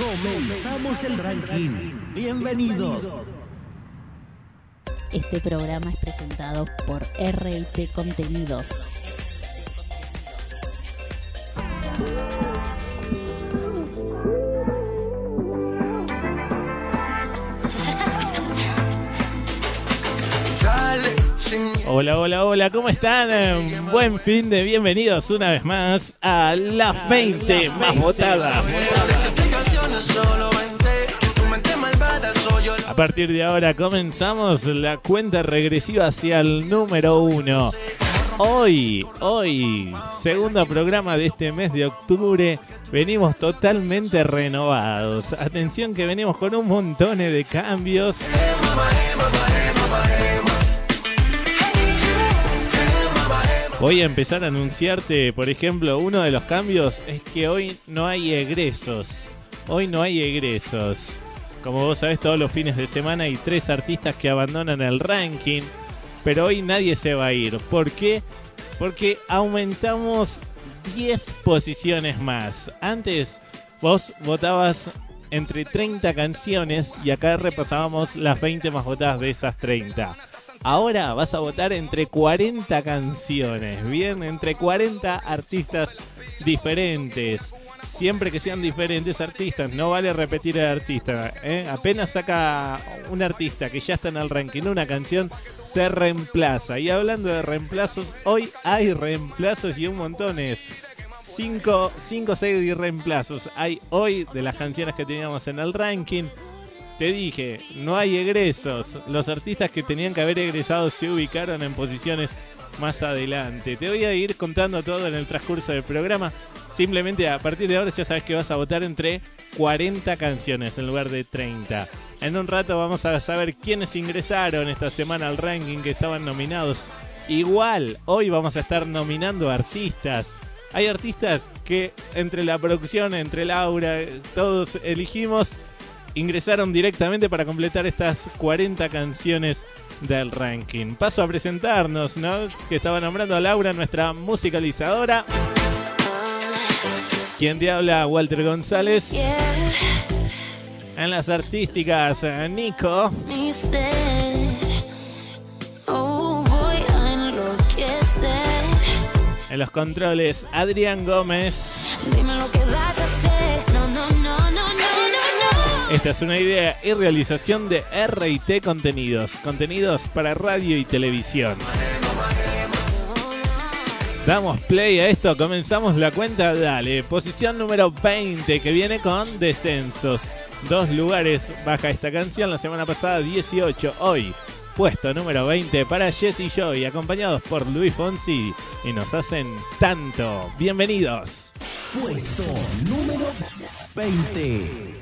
Comenzamos el ranking. Bienvenidos. Este programa es presentado por RT Contenidos. Hola, hola, hola, ¿cómo están? Buen fin de bienvenidos una vez más a las 20 más votadas. A partir de ahora comenzamos la cuenta regresiva hacia el número uno. Hoy, hoy, segundo programa de este mes de octubre, venimos totalmente renovados. Atención que venimos con un montón de cambios. Voy a empezar a anunciarte, por ejemplo, uno de los cambios es que hoy no hay egresos. Hoy no hay egresos. Como vos sabés, todos los fines de semana hay tres artistas que abandonan el ranking. Pero hoy nadie se va a ir. ¿Por qué? Porque aumentamos 10 posiciones más. Antes vos votabas entre 30 canciones y acá repasábamos las 20 más votadas de esas 30. Ahora vas a votar entre 40 canciones, bien, entre 40 artistas diferentes. Siempre que sean diferentes artistas, no vale repetir el artista. ¿eh? Apenas saca un artista que ya está en el ranking una canción, se reemplaza. Y hablando de reemplazos, hoy hay reemplazos y un montones. 5 o 6 reemplazos hay hoy de las canciones que teníamos en el ranking. Te dije, no hay egresos. Los artistas que tenían que haber egresado se ubicaron en posiciones más adelante. Te voy a ir contando todo en el transcurso del programa. Simplemente a partir de ahora ya sabes que vas a votar entre 40 canciones en lugar de 30. En un rato vamos a saber quiénes ingresaron esta semana al ranking que estaban nominados. Igual, hoy vamos a estar nominando artistas. Hay artistas que entre la producción, entre Laura, todos elegimos ingresaron directamente para completar estas 40 canciones del ranking. Paso a presentarnos, ¿no? Que estaba nombrando a Laura, nuestra musicalizadora. Quien te habla, Walter González. En las artísticas, Nico. En los controles, Adrián Gómez. Dime lo que vas a hacer. No, no. Esta es una idea y realización de RT Contenidos, contenidos para radio y televisión. Damos play a esto, comenzamos la cuenta, dale. Posición número 20 que viene con descensos. Dos lugares baja esta canción, la semana pasada 18, hoy puesto número 20 para Jesse Joy, acompañados por Luis Fonsi y nos hacen tanto. Bienvenidos. Puesto número 20.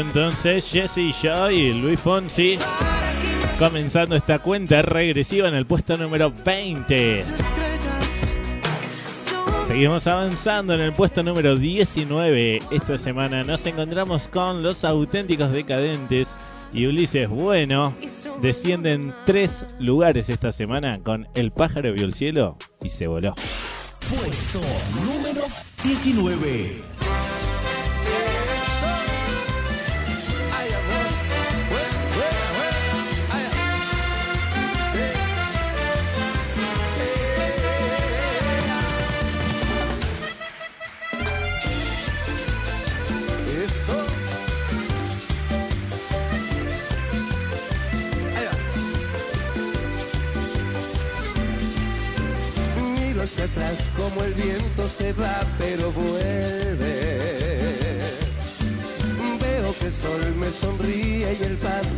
Entonces Jesse Joy y Luis Fonsi comenzando esta cuenta regresiva en el puesto número 20. estrellas son Seguimos avanzando en el puesto número 19. Esta semana nos encontramos con los auténticos decadentes y Ulises Bueno. Descienden tres lugares esta semana con El pájaro vio el cielo y se voló. Puesto número 19.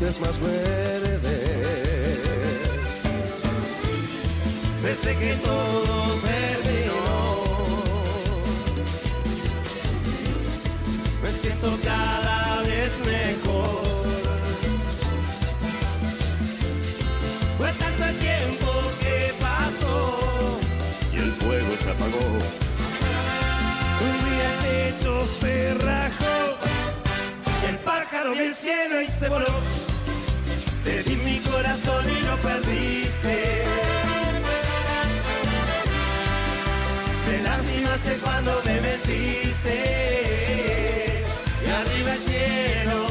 Es más verde. Desde que todo terminó. me siento cada vez mejor. Fue tanto tiempo que pasó y el fuego se apagó. Un día el techo se rajó, el pájaro vio el cielo y se voló. Te corazón y lo perdiste. Me lastimaste cuando me mentiste. Y arriba el cielo.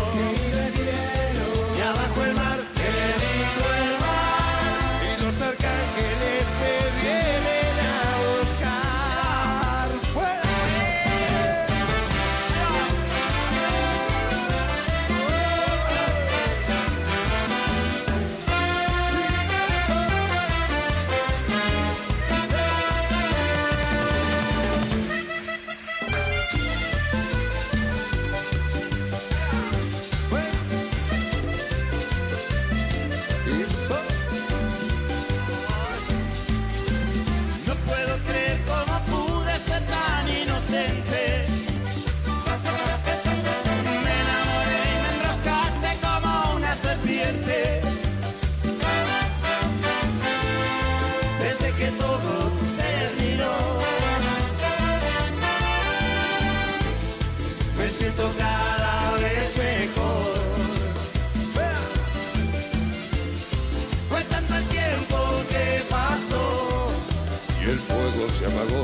Se apagó.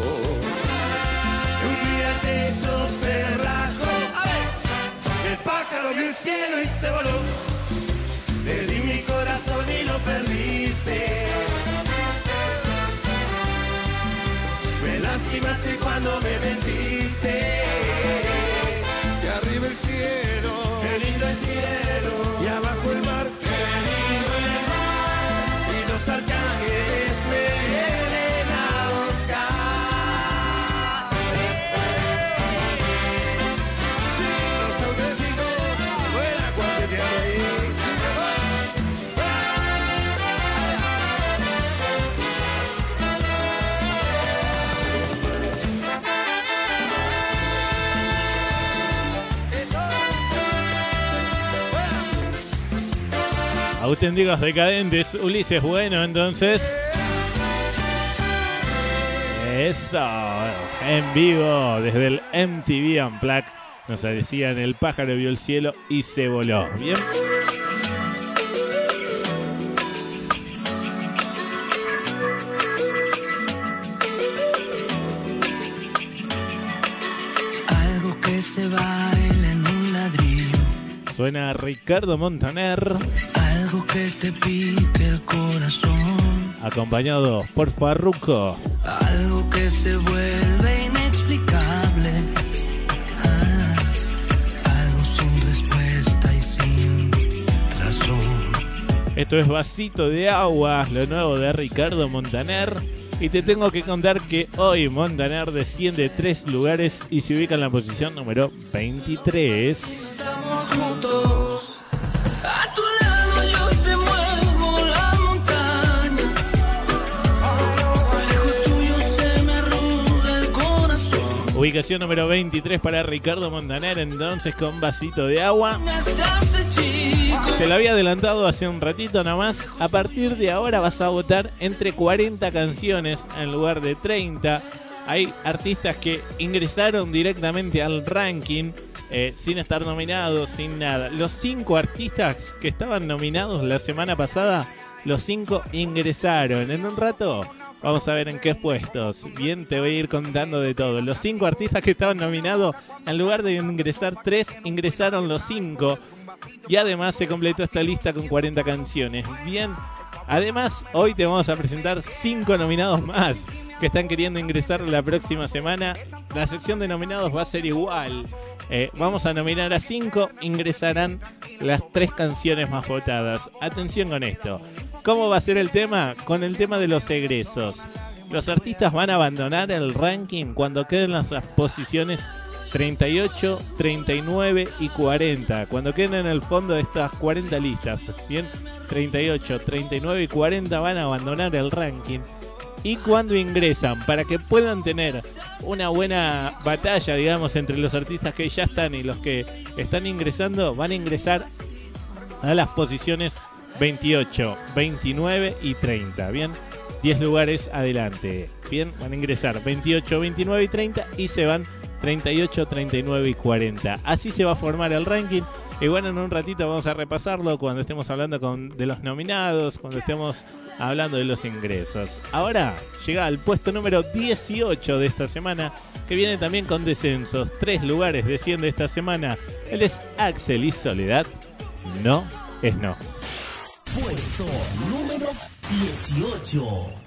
Un día el techo se rajó. A ver, el pájaro vio el cielo y se voló. Te di mi corazón y lo perdiste. Me lastimaste cuando me mentiste. Y arriba el cielo, qué lindo el cielo. Auténticos decadentes, Ulises Bueno, entonces. Eso, en vivo, desde el MTV Unplugged, nos decían el pájaro vio el cielo y se voló. Bien. Algo que se baila en un ladrillo, Suena Ricardo Montaner, algo que te pique el corazón, acompañado por Farruko. algo que se vuelve inexplicable, Ah, algo sin respuesta y sin razón. Esto es Vasito de Agua, lo nuevo de Ricardo Montaner. Y te tengo que contar que hoy Montaner desciende tres lugares y se ubica en la posición número 23. Estamos juntos. A tu Ubicación número 23 para Ricardo Montaner, entonces con vasito de agua. Te lo había adelantado hace un ratito nada más. A partir de ahora vas a votar entre 40 canciones en lugar de 30. Hay artistas que ingresaron directamente al ranking eh, sin estar nominados, sin nada. Los cinco artistas que estaban nominados la semana pasada, los cinco ingresaron. En un rato vamos a ver en qué puestos. Bien, te voy a ir contando de todo. Los cinco artistas que estaban nominados, en lugar de ingresar tres, ingresaron los cinco. Y además se completó esta lista con 40 canciones. Bien, además hoy te vamos a presentar cinco nominados más que están queriendo ingresar la próxima semana. La sección de nominados va a ser igual. Eh, vamos a nominar a cinco, ingresarán las tres canciones más votadas. Atención con esto. ¿Cómo va a ser el tema? Con el tema de los egresos. Los artistas van a abandonar el ranking cuando queden las posiciones 38, 39 y 40. Cuando queden en el fondo de estas 40 listas, bien, 38, 39 y 40 van a abandonar el ranking. Y cuando ingresan, para que puedan tener una buena batalla, digamos, entre los artistas que ya están y los que están ingresando, van a ingresar a las posiciones 28, 29 y 30. Bien, 10 lugares adelante. Bien, van a ingresar 28, 29 y 30 y se van 38, 39 y 40. Así se va a formar el ranking. Y bueno, en un ratito vamos a repasarlo cuando estemos hablando de los nominados, cuando estemos hablando de los ingresos. Ahora llega al puesto número 18 de esta semana, que viene también con descensos. Tres lugares desciende esta semana. Él es Axel y Soledad. No es no. Puesto número 18.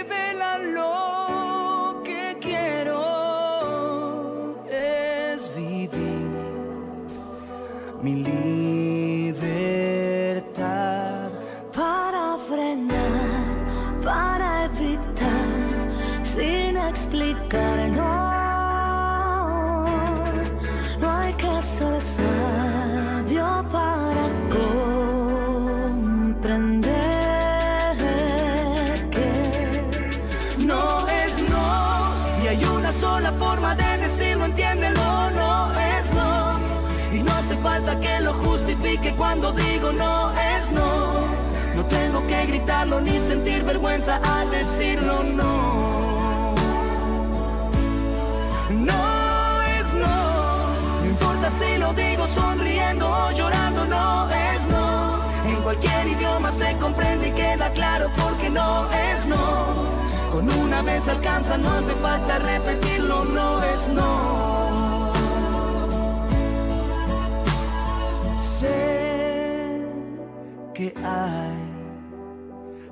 ni sentir vergüenza al decirlo no. No es no no importa si lo digo sonriendo o llorando no es no. En cualquier idioma se comprende y queda claro porque no es no. Con una vez alcanza, no hace falta repetirlo, no es no. Sé que hay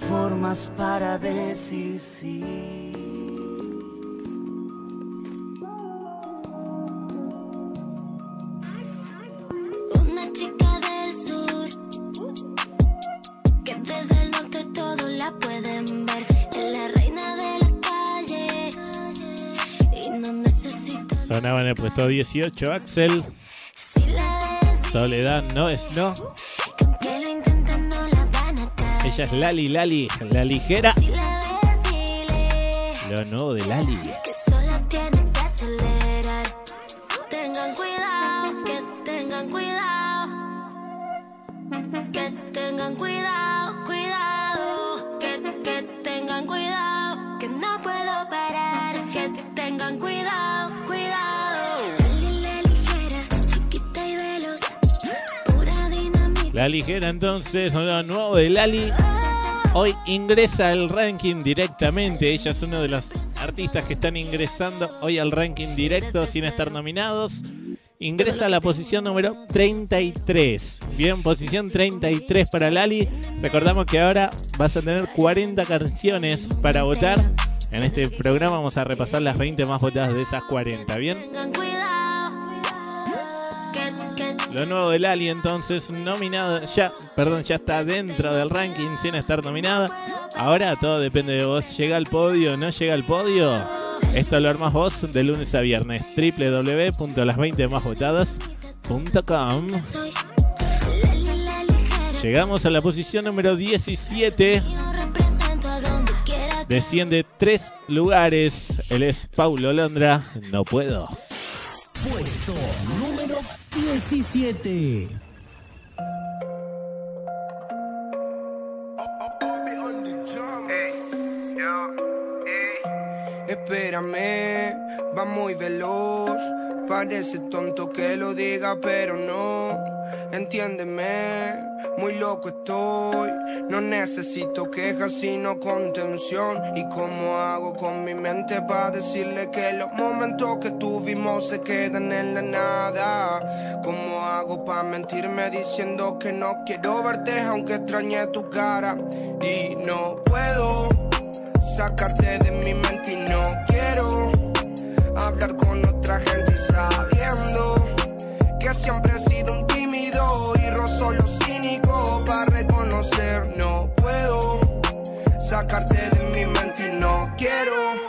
Mil formas para decir sí. Una chica del sur que desde el norte todo la pueden ver. Es la reina de la calle y no necesita. Sonaba en el puesto 18 Axel. Soledad no es no. Ella es Lali Lali, la ligera. Lo nuevo de Lali. Ligera entonces, lo nuevo de Lali. Hoy ingresa al ranking directamente. Ella es uno de los artistas que están ingresando hoy al ranking directo sin estar nominados. Ingresa a la posición número 33. Bien, posición 33 para Lali. Recordamos que ahora vas a tener 40 canciones para votar. En este programa vamos a repasar las 20 más votadas de esas 40. Bien. Lo nuevo de Lali entonces nominado, ya, perdón, ya está dentro del ranking sin estar nominada. Ahora todo depende de vos. ¿Llega al podio no llega al podio? Esto lo armas vos de lunes a viernes. www.las20másvotadas.com soy Lali, la ligera. Llegamos a la posición número 17. Yo represento a donde quiera Desciende tres lugares. Él es Paulo Londra. No puedo. Puesto número 17. Espérame, va muy veloz. Parece tonto que lo diga, pero no. Entiéndeme, muy loco estoy. No necesito quejas, sino contención. ¿Y cómo hago con mi mente para decirle que los momentos que tuvimos se quedan en la nada? ¿Cómo hago para mentirme diciendo que no quiero verte aunque extrañe tu cara? Y no puedo sacarte de mi mente y no quiero hablar con otra gente sabiendo que siempre he sido un tímido y rozo lo cínico para reconocer. No puedo sacarte de mi mente y no quiero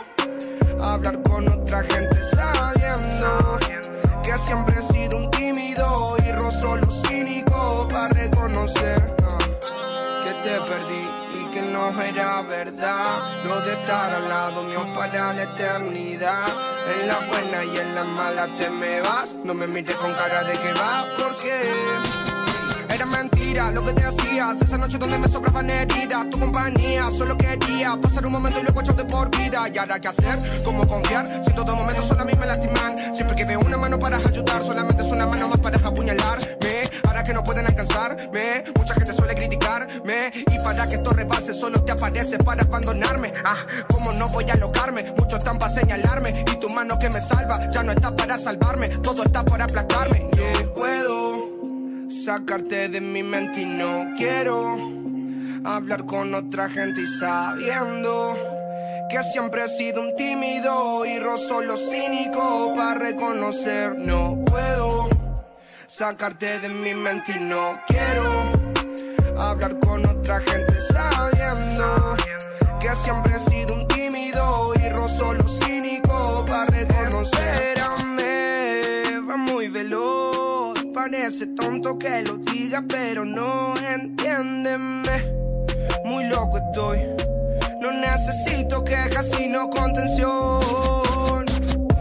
no verdad. Lo de estar al lado mío para la eternidad. En la buena y en la mala te me vas. No me mires con cara de que va, porque era mentira lo que te hacías. Esa noche donde me sobraban heridas, tu compañía. Solo quería pasar un momento y luego echarte por vida. ¿Y ahora qué hacer? ¿Cómo confiar? Si en todo momento solo a mí me lastiman. Siempre que veo una mano para ayudar, solamente es una mano más para apuñalarme. Ahora que no pueden alcanzarme, mucha gente suele criticarme. Y para que esto rebase, solo te aparece para abandonarme. Ah, ¿cómo no voy a alocarme? Muchos están para señalarme. Y tu mano que me salva ya no está para salvarme. Todo está para aplastarme. Yeah, puedo sacarte de mi mente y no quiero hablar con otra gente sabiendo que siempre he sido un tímido y rozo lo cínico para reconocer no puedo sacarte de mi mente y no quiero hablar con otra gente sabiendo que siempre he sido ese tonto que lo diga, pero no entiéndeme. Muy loco estoy. No necesito quejas sino contención.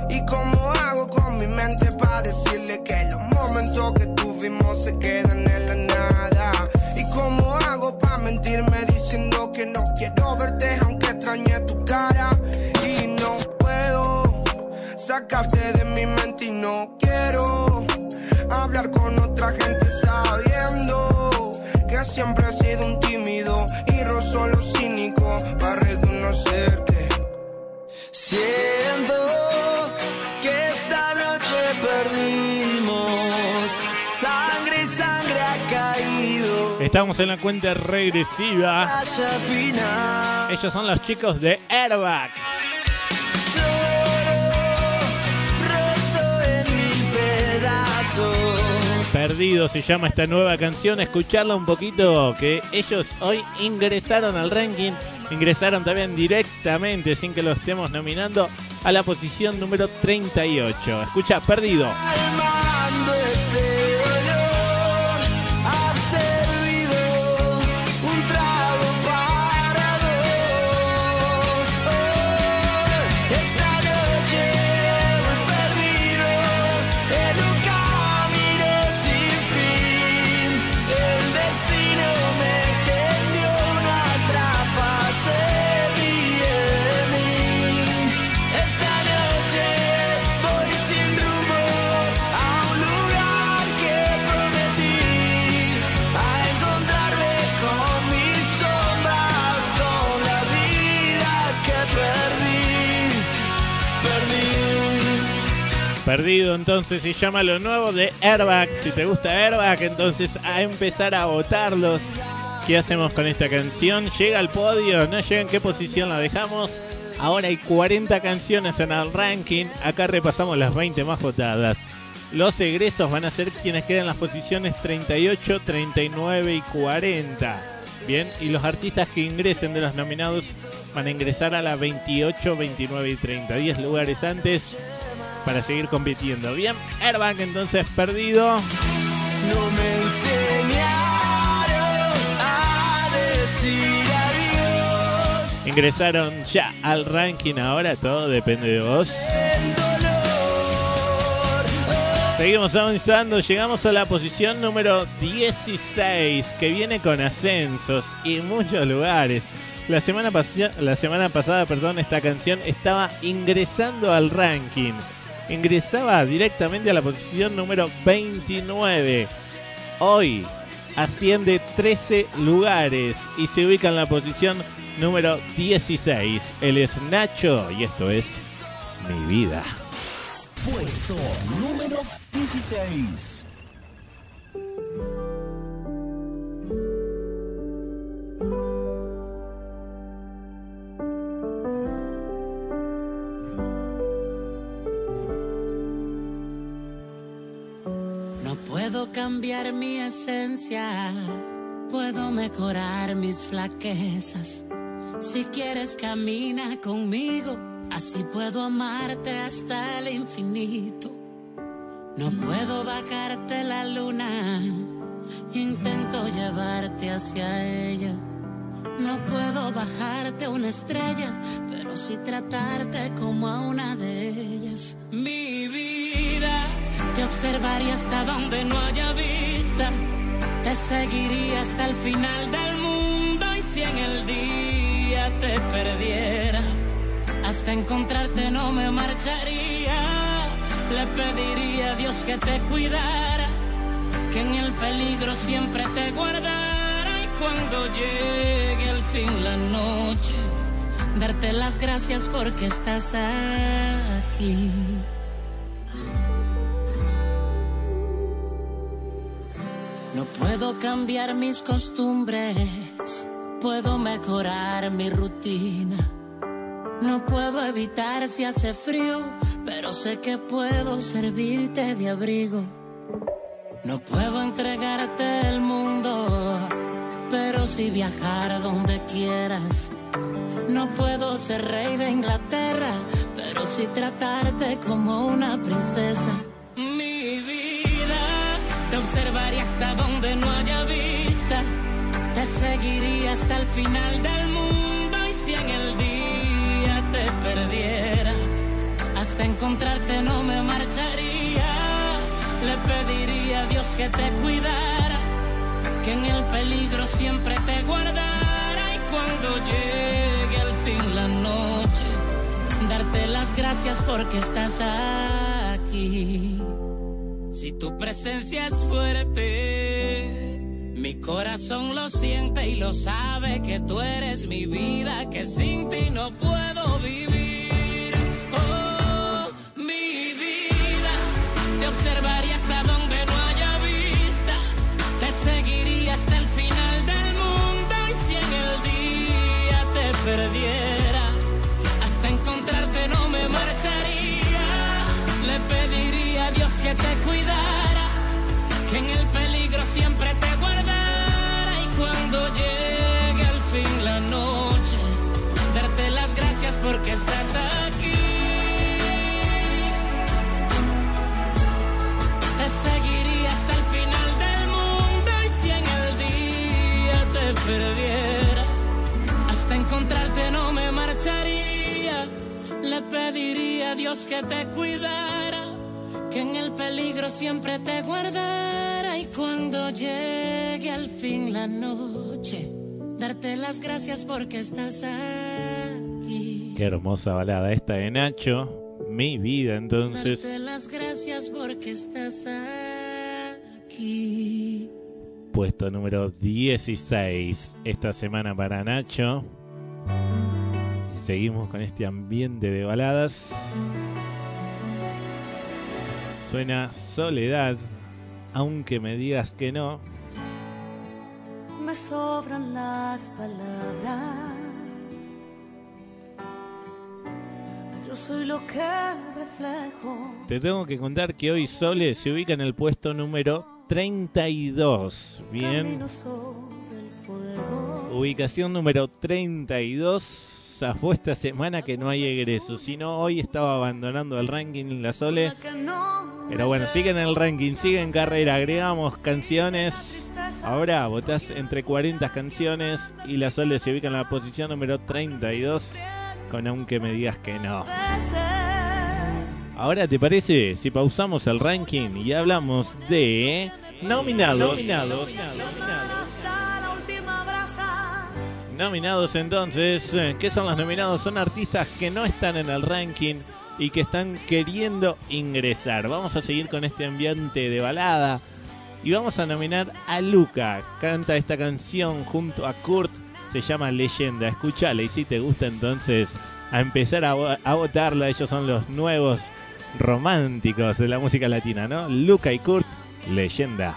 ¿Y cómo hago con mi mente para decirle que los momentos que tuvimos se quedan en la nada? ¿Y cómo hago para mentirme diciendo que no quiero verte aunque extrañe tu cara? Y no puedo sacarte de mi mente y no quiero hablar con otra gente sabiendo que siempre he sido un tímido y rozo lo cínico para reconocer que siento que esta noche perdimos sangre y sangre ha caído Estamos en la cuenta regresiva. Ellos son los chicos de Airbag. Perdido se llama esta nueva canción. Escucharla un poquito. Que ellos hoy ingresaron al ranking. Ingresaron también directamente, sin que lo estemos nominando, a la posición número 38. Escucha, perdido. Perdido entonces se llama lo nuevo de Airbag. Si te gusta Airbag, entonces a empezar a votarlos. ¿Qué hacemos con esta canción? ¿Llega al podio? ¿No llega en qué posición la dejamos? Ahora hay 40 canciones en el ranking. Acá repasamos las 20 más votadas. Los egresos van a ser quienes quedan en las posiciones 38, 39 y 40. Bien, y los artistas que ingresen de los nominados van a ingresar a la 28, 29 y 30. 10 lugares antes para seguir compitiendo. Bien, Airbag entonces perdido. No me enseñaron a decir adiós. Ingresaron ya al ranking, ahora todo depende de vos. Seguimos avanzando, llegamos a la posición número 16, que viene con ascensos y muchos lugares. La semana, la semana pasada, perdón, esta canción estaba ingresando al ranking. Ingresaba directamente a la posición número 29. Hoy asciende 13 lugares y se ubica en la posición número 16. Él es Nacho y esto es Mi Vida. Puesto número 16. Puedo cambiar mi esencia, puedo mejorar mis flaquezas. Si quieres camina conmigo, así puedo amarte hasta el infinito. No puedo bajarte la luna, intento llevarte hacia ella. No puedo bajarte una estrella, pero sí tratarte como a una de ellas. Observaría hasta donde no haya vista. Te seguiría hasta el final del mundo y si en el día te perdiera, hasta encontrarte no me marcharía. Le pediría a Dios que te cuidara, que en el peligro siempre te guardara y cuando llegue al fin la noche, darte las gracias porque estás aquí. No puedo cambiar mis costumbres, puedo mejorar mi rutina. No puedo evitar si hace frío, pero sé que puedo servirte de abrigo. No puedo entregarte el mundo, pero sí viajar donde quieras. No puedo ser rey de Inglaterra, pero sí tratarte como una princesa. Observaría hasta donde no haya vista. Te seguiría hasta el final del mundo y si en el día te perdiera, hasta encontrarte no me marcharía. Le pediría a Dios que te cuidara, que en el peligro siempre te guardara y cuando llegue al fin la noche, darte las gracias porque estás aquí. Si tu presencia es fuerte, mi corazón lo siente y lo sabe que tú eres mi vida, que sin ti no puedo vivir. Oh, mi vida, te observaría hasta donde no haya vista, te seguiría hasta el final del mundo y si en el día te perdiera, hasta encontrarte no me marcharía. Le pediría a Dios que te Le pediría a Dios que te cuidara, que en el peligro siempre te guardara y cuando llegue al fin la noche, darte las gracias porque estás aquí. Qué hermosa balada esta de Nacho. Mi vida, entonces. Darte las gracias porque estás aquí. Puesto número 16 esta semana para Nacho. Seguimos con este ambiente de baladas. Suena Soledad, aunque me digas que no. Me sobran las palabras. Yo soy lo que reflejo. Te tengo que contar que hoy Sole se ubica en el puesto número 32. Bien, ubicación número 32. Zafó esta semana que no hay egreso. Si no, hoy estaba abandonando el ranking la Sole. Pero bueno, sigue en el ranking, sigue en carrera. Agregamos canciones. Ahora votás entre 40 canciones y la Sole se ubica en la posición número 32. Con aunque me digas que no. Ahora, ¿te parece si pausamos el ranking y hablamos de nominados? Nominados. última brasa. Nominados entonces, eh, ¿qué son los nominados? Son artistas que no están en el ranking y que están queriendo ingresar. Vamos a seguir con este ambiente de balada y vamos a nominar a Luca. Canta esta canción junto a Kurt, se llama Leyenda. Escúchala y si te gusta entonces a empezar a, a votarla. Ellos son los nuevos románticos de la música latina, ¿no? Luca y Kurt, Leyenda.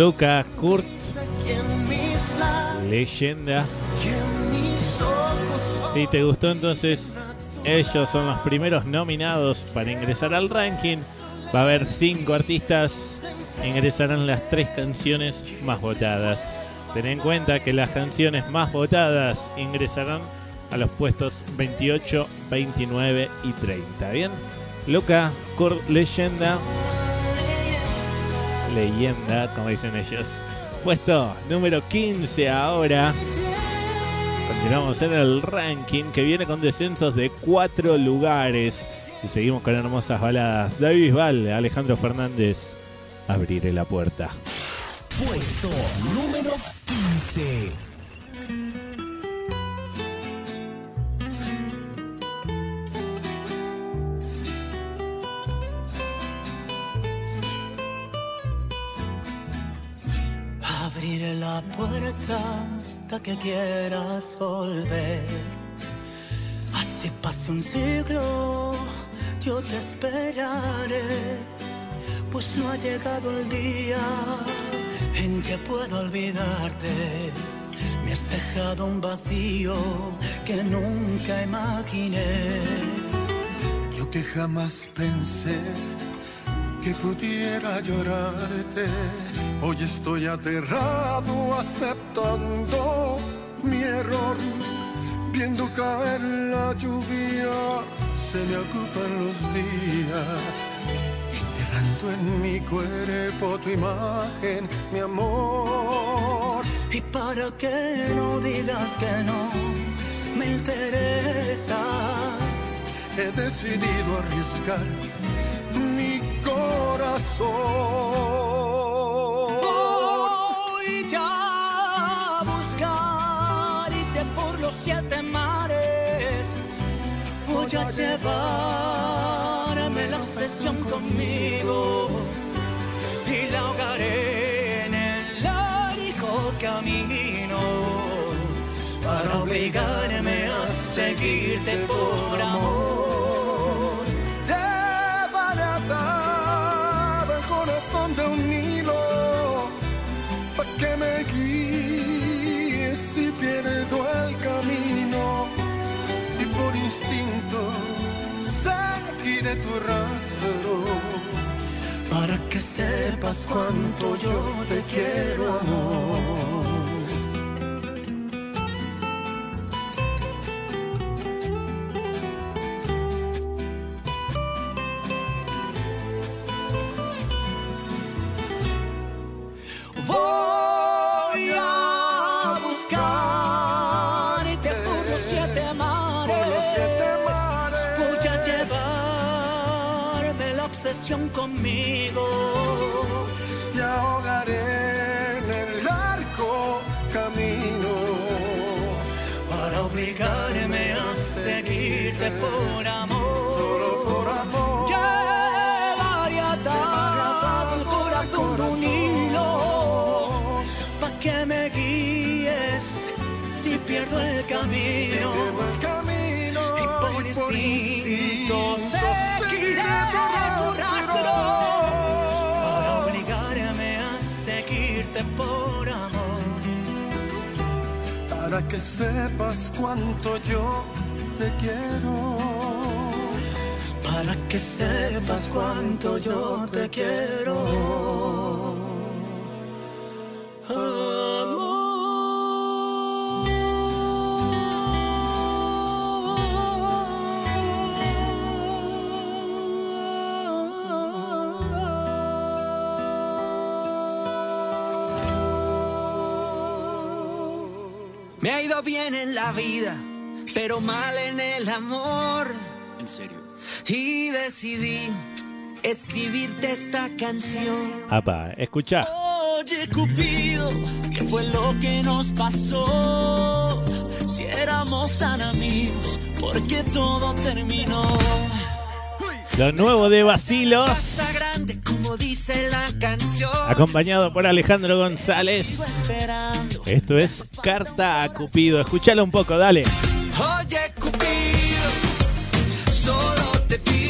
Luca Kurt, que en mis labios leyenda. Si te gustó entonces, ellos son los primeros nominados para ingresar al ranking. Va a haber cinco artistas, ingresarán las tres canciones más votadas. Ten en cuenta que las canciones más votadas ingresarán a los puestos 28, 29 y 30. ¿Bien? Luca, Kurt, leyenda. Leyenda, como dicen ellos. Puesto número 15 ahora. Continuamos en el ranking que viene con descensos de cuatro lugares. Y seguimos con hermosas baladas. David Bisbal, Alejandro Fernández. Abriré la puerta. Puesto número 15. Puerta hasta que quieras volver. Así pase un siglo, yo te esperaré. Pues no ha llegado el día en que pueda olvidarte. Me has dejado un vacío que nunca imaginé. Yo que jamás pensé que pudiera llorarte. Hoy estoy aterrado aceptando mi error. Viendo caer la lluvia, se me ocupan los días. Enterrando en mi cuerpo tu imagen, mi amor. Y para que no digas que no me interesas, He decidido arriesgar corazón. voy ya a buscarte por los siete mares. Voy a llevarme la obsesión conmigo y la ahogaré en el largo camino para obligarme a seguirte por sepas cuánto yo te quiero, amor. Voy a buscarte por los siete mares. Por los siete mares. Voy a llevarme la obsesión conmigo. Que sepas cuánto yo te quiero. para que sepas cuánto yo te quiero. Me bien en la vida, pero mal en el amor. En serio. Y decidí escribirte esta canción. Apa, escucha. Oye, Cupido, ¿qué fue lo que nos pasó? Si éramos tan amigos, ¿por qué todo terminó? Lo nuevo de Basilos, Casa grande, como dice la canción. acompañado por Alejandro González. Esto es Carta a Cupido. Escúchalo un poco, dale. Oye, Cupido, solo te pido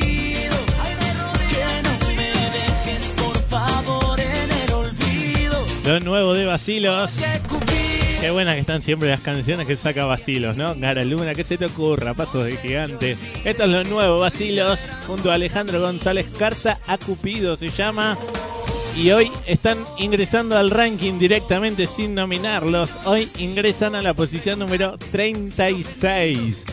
Lo nuevo de Basilos. Qué buenas que están siempre las canciones que saca Basilos, ¿no? Gara Luna, ¿qué se te ocurra? Pasos de gigante. Esto es lo nuevo, Basilos, junto a Alejandro González. Carta a Cupido se llama. Y hoy están ingresando al ranking directamente sin nominarlos. Hoy ingresan a la posición número 36.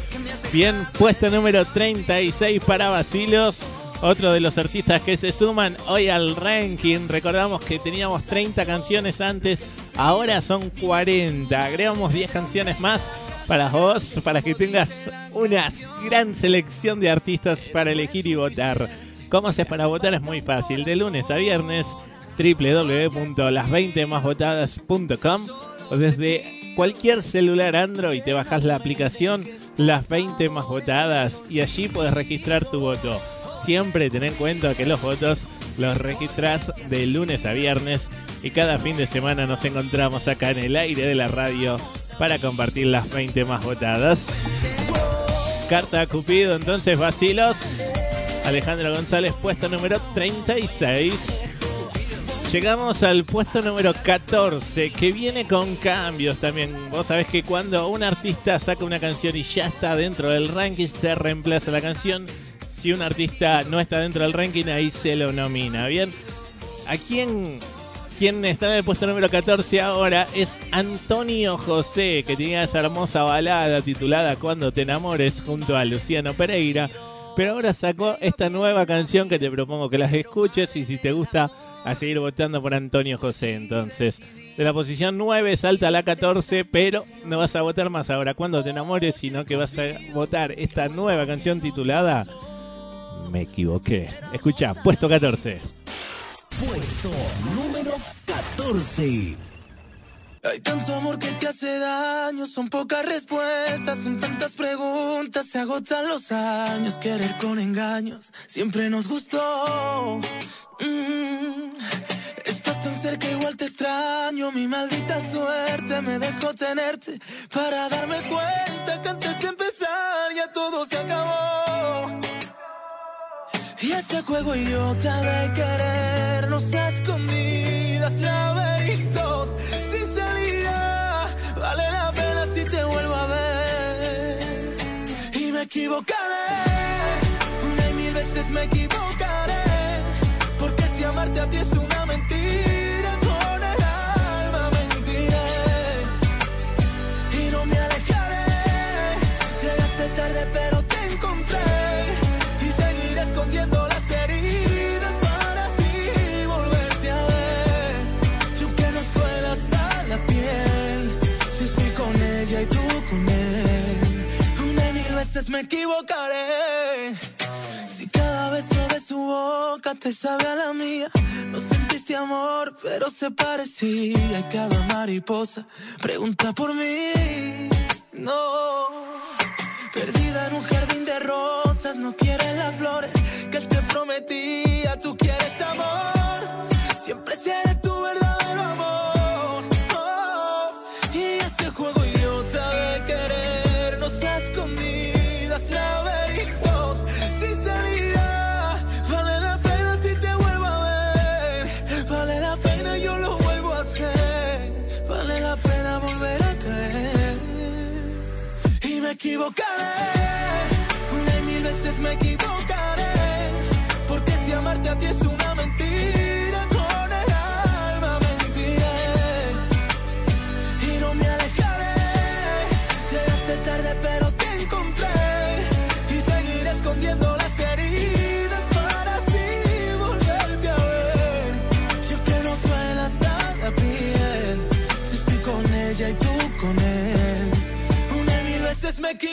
Bien, puesto número 36 para Basilos. Otro de los artistas que se suman hoy al ranking. Recordamos que teníamos 30 canciones antes, ahora son 40. Agregamos 10 canciones más para vos, para que tengas una gran selección de artistas para elegir y votar. ¿Cómo haces para votar? Es muy fácil. De lunes a viernes, www.las20másvotadas.com o desde cualquier celular Android te bajas la aplicación Las 20 más votadas y allí puedes registrar tu voto. Siempre ten en cuenta que los votos los registras de lunes a viernes y cada fin de semana nos encontramos acá en el aire de la radio para compartir las 20 más votadas. Carta a Cupido, entonces vacilos. Alejandro González, puesto número 36. Llegamos al puesto número 14, que viene con cambios también. Vos sabés que cuando un artista saca una canción y ya está dentro del ranking, se reemplaza la canción. Si un artista no está dentro del ranking, ahí se lo nomina. Bien, ¿a quién, está en el puesto número 14 ahora? Es Antonio José, que tenía esa hermosa balada titulada Cuando te enamores junto a Luciano Pereira. Pero ahora sacó esta nueva canción que te propongo que las escuches y si te gusta a seguir votando por Antonio José. Entonces, de la posición 9 salta a la 14, pero no vas a votar más ahora cuando te enamores, sino que vas a votar esta nueva canción titulada Me equivoqué. Escucha, puesto 14. Puesto número 14. Hay tanto amor que te hace daño, son pocas respuestas, son tantas preguntas, se agotan los años, querer con engaños, siempre nos gustó. Mm. Estás tan cerca, igual te extraño, mi maldita suerte me dejó tenerte para darme cuenta que antes de empezar ya todo se acabó. Y ese juego idiota de querernos a escondidas, laberintos sin salida, vale la pena si te vuelvo a ver. Y me equivocaré, una y mil veces me equivocaré, porque si amarte a ti es una me equivocaré. Si cada beso de su boca te sabe a la mía, no sentiste amor, pero se parecía. Y cada mariposa pregunta por mí. No. Perdida en un jardín de rosas, no quieres las flores que él te prometía.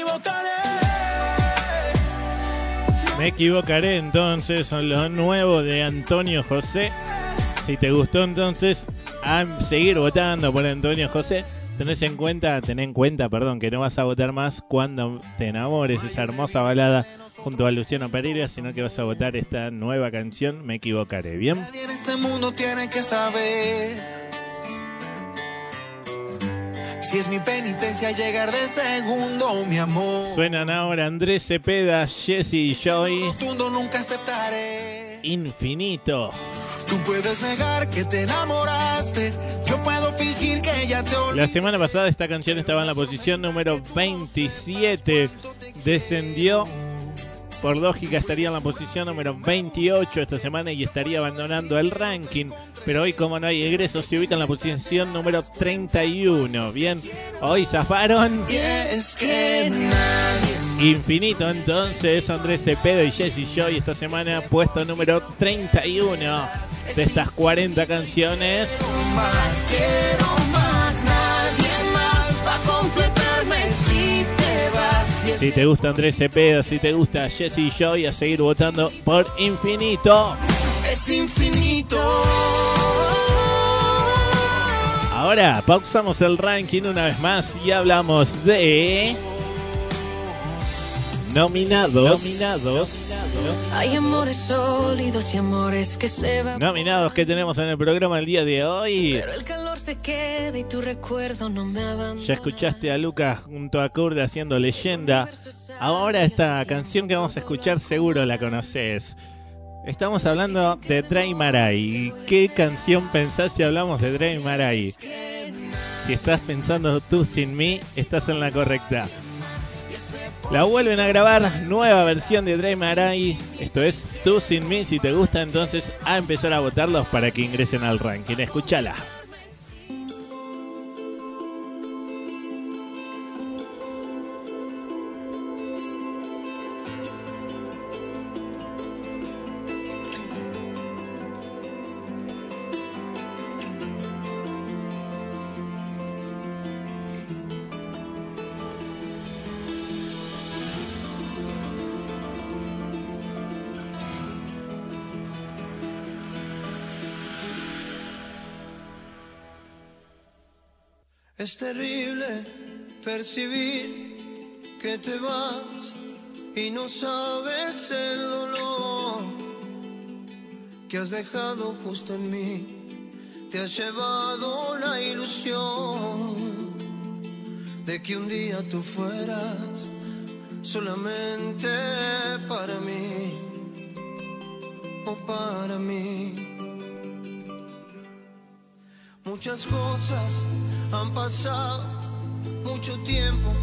Equivocaré. Me equivocaré entonces, son lo nuevo de Antonio José. Si te gustó entonces, a seguir votando por Antonio José. Tenés en cuenta, ten en cuenta, perdón, que no vas a votar más cuando te enamores, esa hermosa balada junto a Luciano Pereira, sino que vas a votar esta nueva canción, Me equivocaré, ¿bien? Nadie en este mundo tiene que saber si es mi penitencia llegar de segundo, mi amor. Suenan ahora Andrés Cepeda, Jesse y Joy. Rotundo nunca aceptaré. Infinito. Tú puedes negar que te enamoraste. Yo puedo fingir que ya te olvidé. La semana pasada esta canción estaba en la posición número 27. Descendió. Por lógica estaría en la posición número 28 esta semana y estaría abandonando el ranking. Pero hoy como no hay egresos se ubica en la posición número 31. Bien, hoy zafaron. Infinito entonces, Andrés Cepeda y Jesse Joy esta semana puesto número 31 de estas 40 canciones. Si te gusta Andrés Cepeda, si te gusta Jesse Joy, a seguir votando por Infinito. es infinito. Ahora pausamos el ranking una vez más y hablamos de nominados. Nominados. Hay amores sólidos y amores que se van. Nominados que tenemos en el programa el día de hoy. Pero el calor se queda y tu recuerdo no me abandona. Ya escuchaste a Lucas junto a Kurde haciendo leyenda. Ahora esta canción que vamos a escuchar seguro la conoces. Estamos hablando de Dray Marai. ¿Qué canción pensás si hablamos de Dray Marai? Si estás pensando tú sin mí, estás en la correcta. La vuelven a grabar, nueva versión de Dray Marai. Esto es Tú sin mí. Si te gusta, entonces a empezar a votarlos para que ingresen al ranking. Escúchala. Es terrible percibir que te vas y no sabes el dolor que has dejado justo en mí. Te has llevado la ilusión de que un día tú fueras solamente para mí o para mí. Muchas cosas han pasado, mucho tiempo,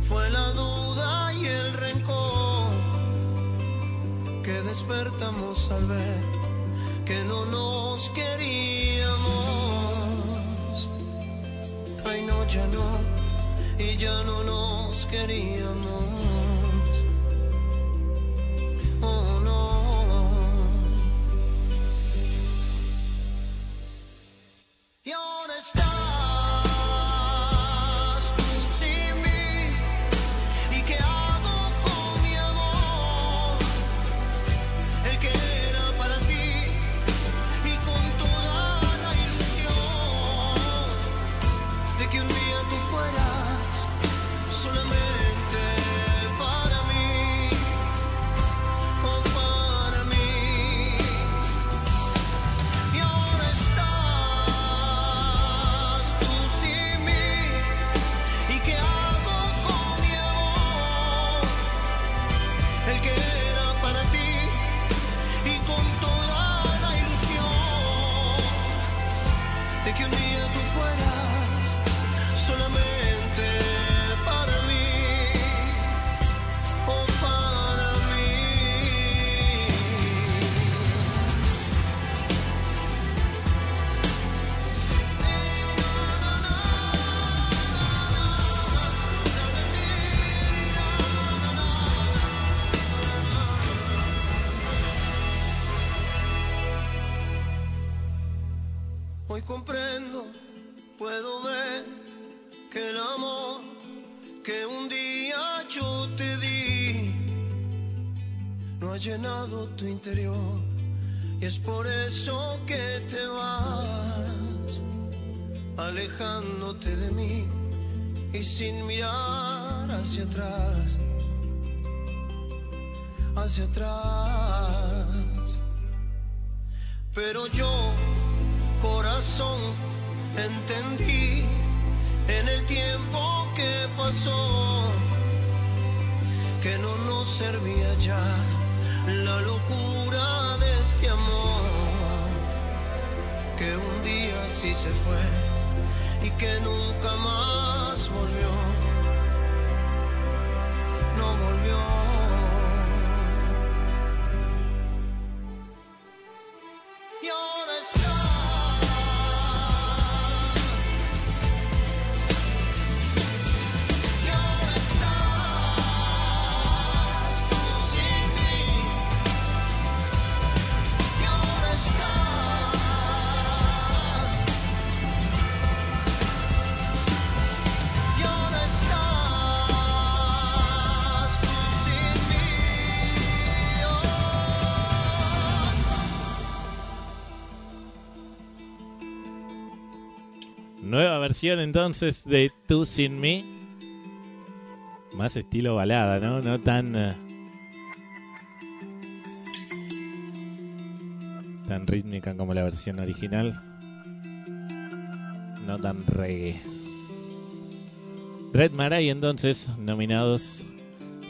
fue la duda y el rencor que despertamos al ver que no nos queríamos. Ay, no, ya no, y ya no nos queríamos. Oh, Hoy comprendo, puedo ver que el amor que un día yo te di no ha llenado tu interior y es por eso que te vas, alejándote de mí y sin mirar hacia atrás, hacia atrás. Pero yo, corazón, entendí en el tiempo que pasó que no nos servía ya la locura de este amor que un día sí se fue y que nunca más volvió. No volvió Versión entonces de Tú Sin Me. Más estilo balada, ¿no? No tan... eh, tan rítmica como la versión original. No tan reggae. Red Maray entonces nominados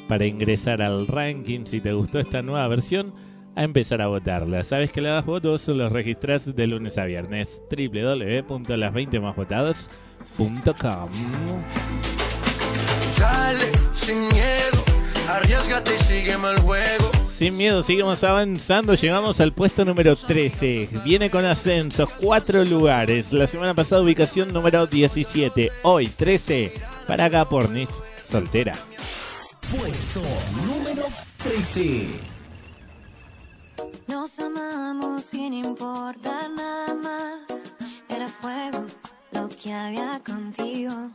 para ingresar al ranking. Si te gustó esta nueva versión, a empezar a votarla. Sabes que le das votos, los registras de lunes a viernes. www.las20másvotadas.com Dale, sin miedo, arriesgate y sígueme el juego. Sin miedo, seguimos avanzando. Llegamos al puesto número 13. Viene con ascensos, cuatro lugares. La semana pasada, ubicación número 17. Hoy, 13. Para acá, Pornis, soltera. Puesto número 13. Nos amamos sin importar nada más. Era fuego lo que había contigo.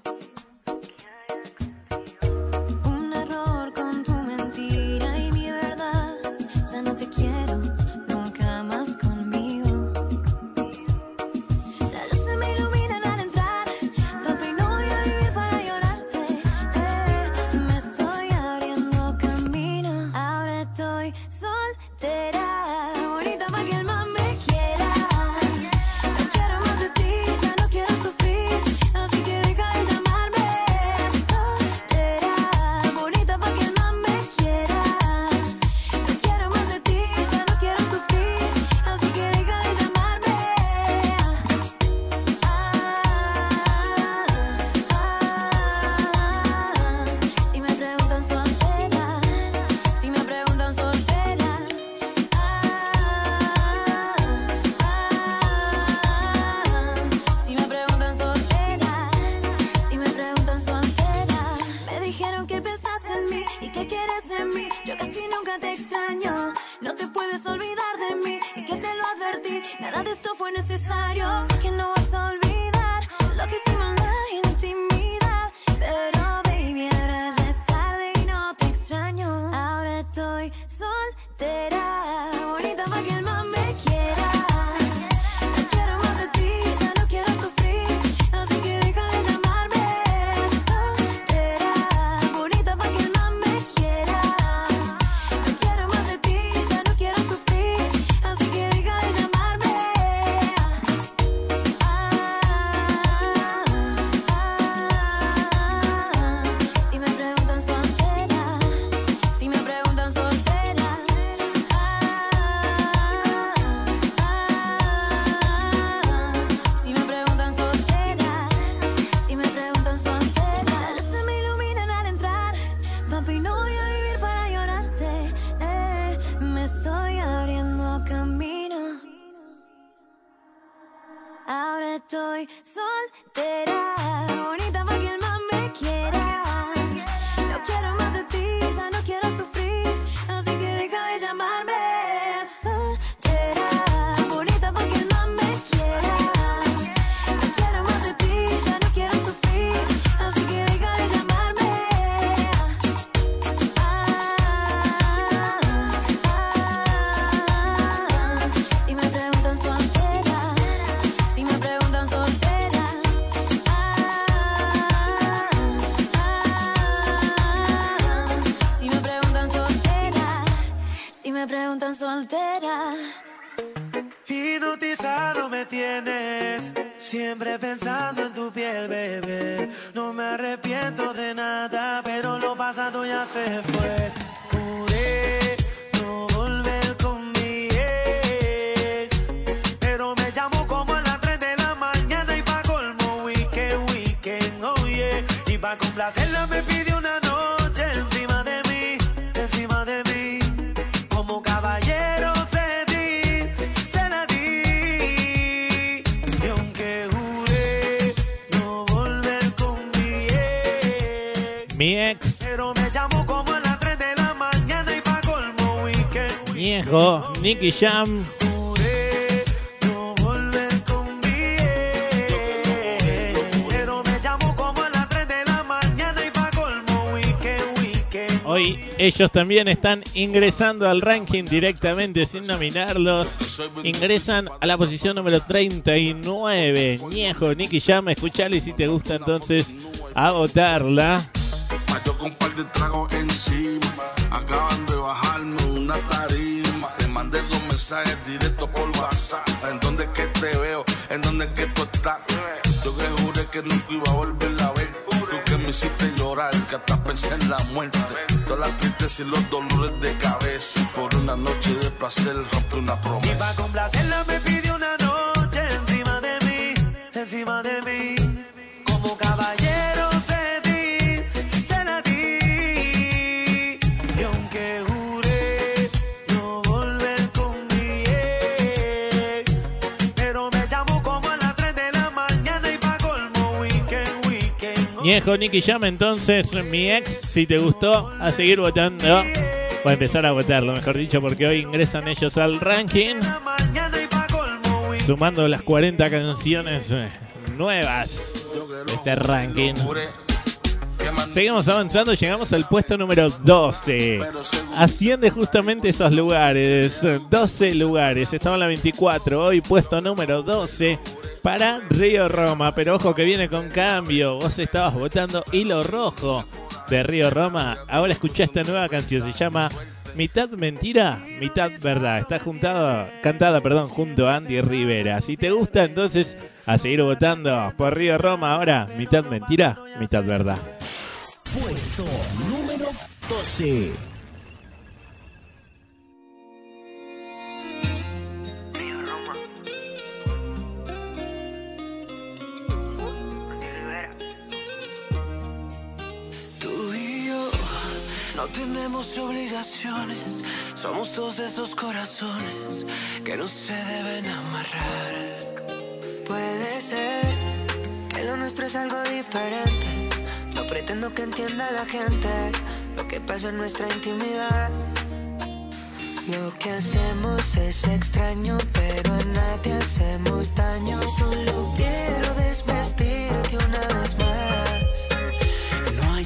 Weekend, weekend. Hoy ellos también están ingresando al ranking directamente sin nominarlos. Ingresan a la posición número 39. Ñejo, Nicky Jam, escuchale si te gusta entonces a votarla. Yo mensajes directos por WhatsApp. ¿En dónde es que te veo? ¿En dónde es que tú estás? Yo que juré que nunca iba a volver a ver. Tú que me hiciste llorar, que hasta pensé en la muerte. Todas las tristezas y los dolores de cabeza. Por una noche de placer rompí una Y pa' promesa. complacerla me pidió una noche encima de mí, encima de mí. Como caballero Ñejo, Nicky Jam, entonces mi ex, si te gustó, a seguir votando. Voy a empezar a votarlo, mejor dicho, porque hoy ingresan ellos al ranking. Sumando las 40 canciones eh, nuevas de este ranking. Seguimos avanzando, llegamos al puesto número 12. Asciende justamente esos lugares. 12 lugares. Estaba en la 24. Hoy puesto número 12 para Río Roma. Pero ojo que viene con cambio. Vos estabas votando Hilo Rojo de Río Roma. Ahora escuchá esta nueva canción. Se llama Mitad Mentira, Mitad Verdad. Está juntada, cantada perdón, junto a Andy Rivera. Si te gusta, entonces a seguir votando por Río Roma. Ahora, Mitad Mentira, Mitad Verdad. Puesto número 12. No tenemos obligaciones, somos dos de esos corazones que no se deben amarrar. Puede ser que lo nuestro es algo diferente. No pretendo que entienda la gente lo que pasa en nuestra intimidad. Lo que hacemos es extraño, pero a nadie hacemos daño. Solo quiero desvestirte una vez más. No hay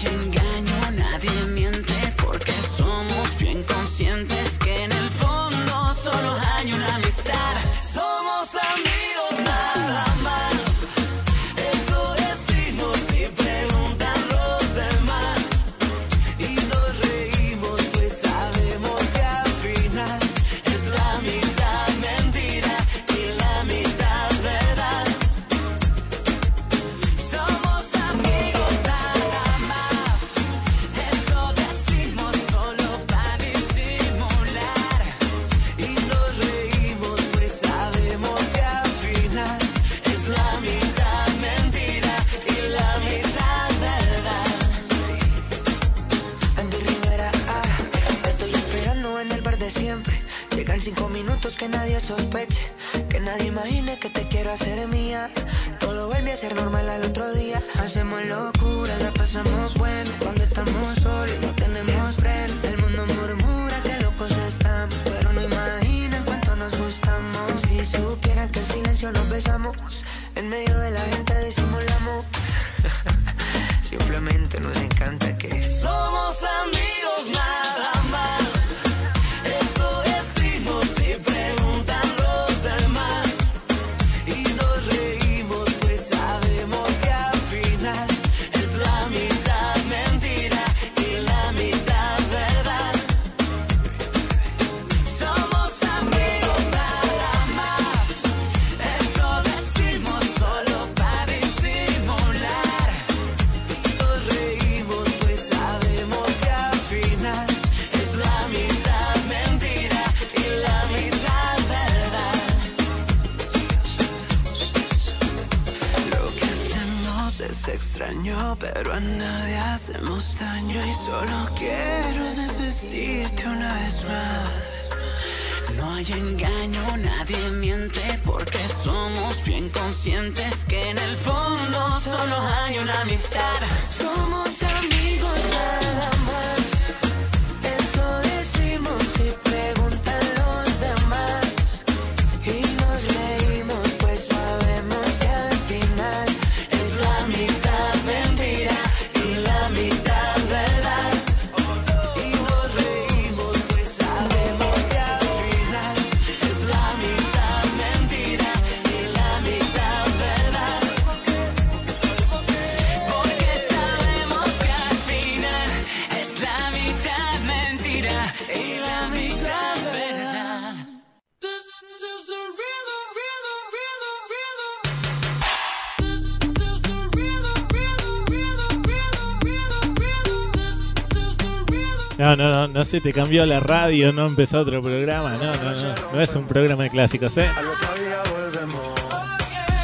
No, se te cambió la radio, no empezó otro programa, no, no, no, no es un programa de clásicos, ¿eh?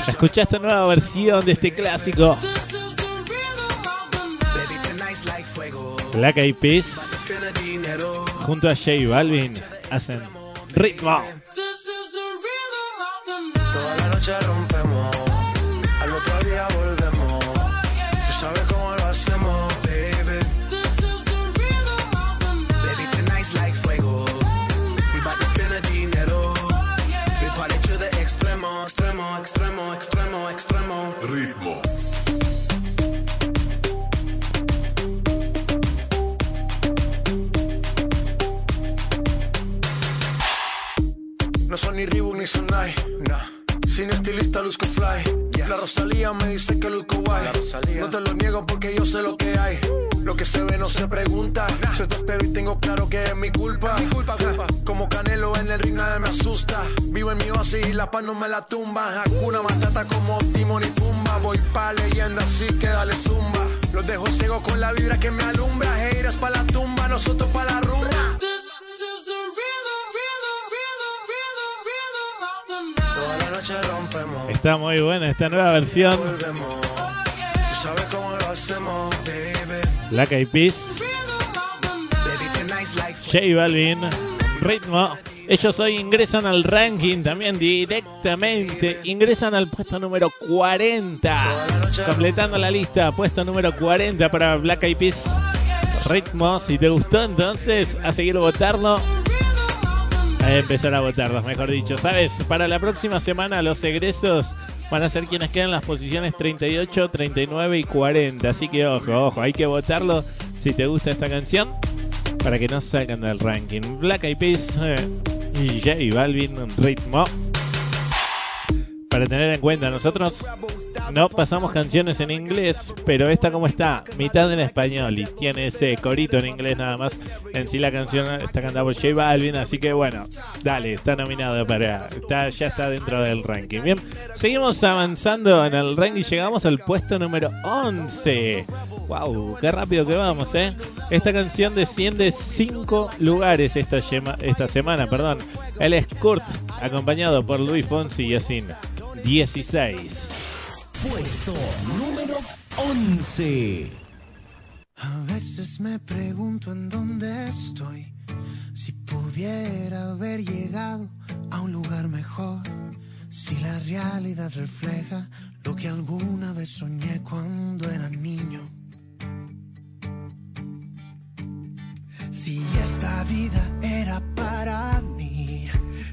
Escucha esta nueva versión de este clásico. Black Eyed Peas junto a J Balvin hacen ritmo. Que se ve no se pregunta. Yo te espero y tengo claro que es mi culpa. Mi culpa, culpa. Como Canelo en el ring nadie me asusta. Vivo en mi oasis y la paz no me la tumba. Hakuna Matata como Timon y Pumba. Voy pa' leyenda así que dale zumba. Los dejo ciego con la vibra que me alumbra. Heiras pa' la tumba, nosotros pa' la rumba. Toda la noche rompemos. Está muy buena esta nueva versión. Volvemos. Tú sabes cómo lo hacemos, baby. Black Eyed Peas, J Balvin, ritmo. Ellos hoy ingresan al ranking también directamente. Ingresan al puesto número 40. Completando la lista, puesto número 40 para Black Eyed Peas. Ritmo, si te gustó entonces, a seguir votando. A empezar a votarlos, mejor dicho. ¿Sabes? Para la próxima semana los egresos van a ser quienes quedan en las posiciones 38, 39 y 40. Así que ojo, ojo, hay que votarlo si te gusta esta canción para que no salgan del ranking. Black Eyed Peas eh, y J Balvin, ritmo. Para tener en cuenta, nosotros no pasamos canciones en inglés, pero esta como está, mitad en español y tiene ese corito en inglés nada más. En sí la canción está cantada por J Balvin, así que bueno, dale, está nominado para, está, ya está dentro del ranking. Bien, seguimos avanzando en el ranking, llegamos al puesto número 11. Wow, qué rápido que vamos, ¿eh? Esta canción desciende 5 lugares esta, yema- esta semana, perdón. Él es Kurt, acompañado por Luis Fonsi y Yasin. 16. Puesto número 11. A veces me pregunto en dónde estoy. Si pudiera haber llegado a un lugar mejor. Si la realidad refleja lo que alguna vez soñé cuando era niño. Si esta vida era para mí.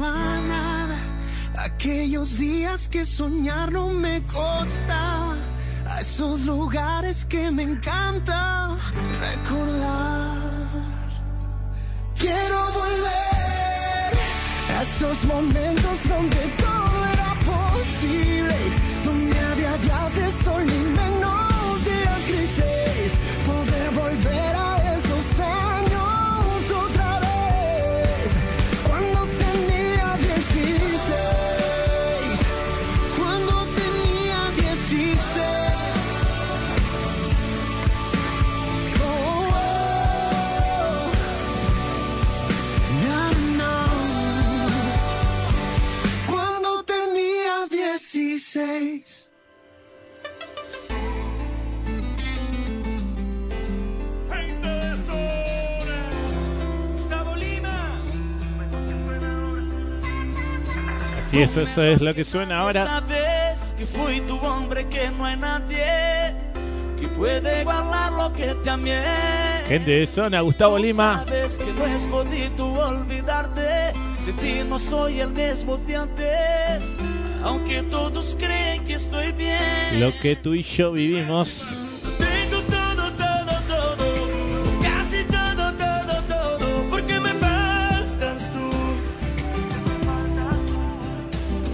nada. Aquellos días que soñar no me costaba. A esos lugares que me encanta recordar. Quiero volver a esos momentos donde todo era posible. Donde había días de sol y menos días grises. Poder volver a 16. Gustavo Lima. Así es, eso es lo que suena ahora. Sabes que fui tu hombre, que no hay nadie que puede igualar lo que te amé. Gente de zona, Gustavo Lima. Sabes que no es bonito olvidarte. Ti no soy el mismo de antes. Aunque todos creen que estoy bien. Lo que tú y yo vivimos. Tengo todo, todo, todo. Casi todo, todo, todo. Porque me faltas tú.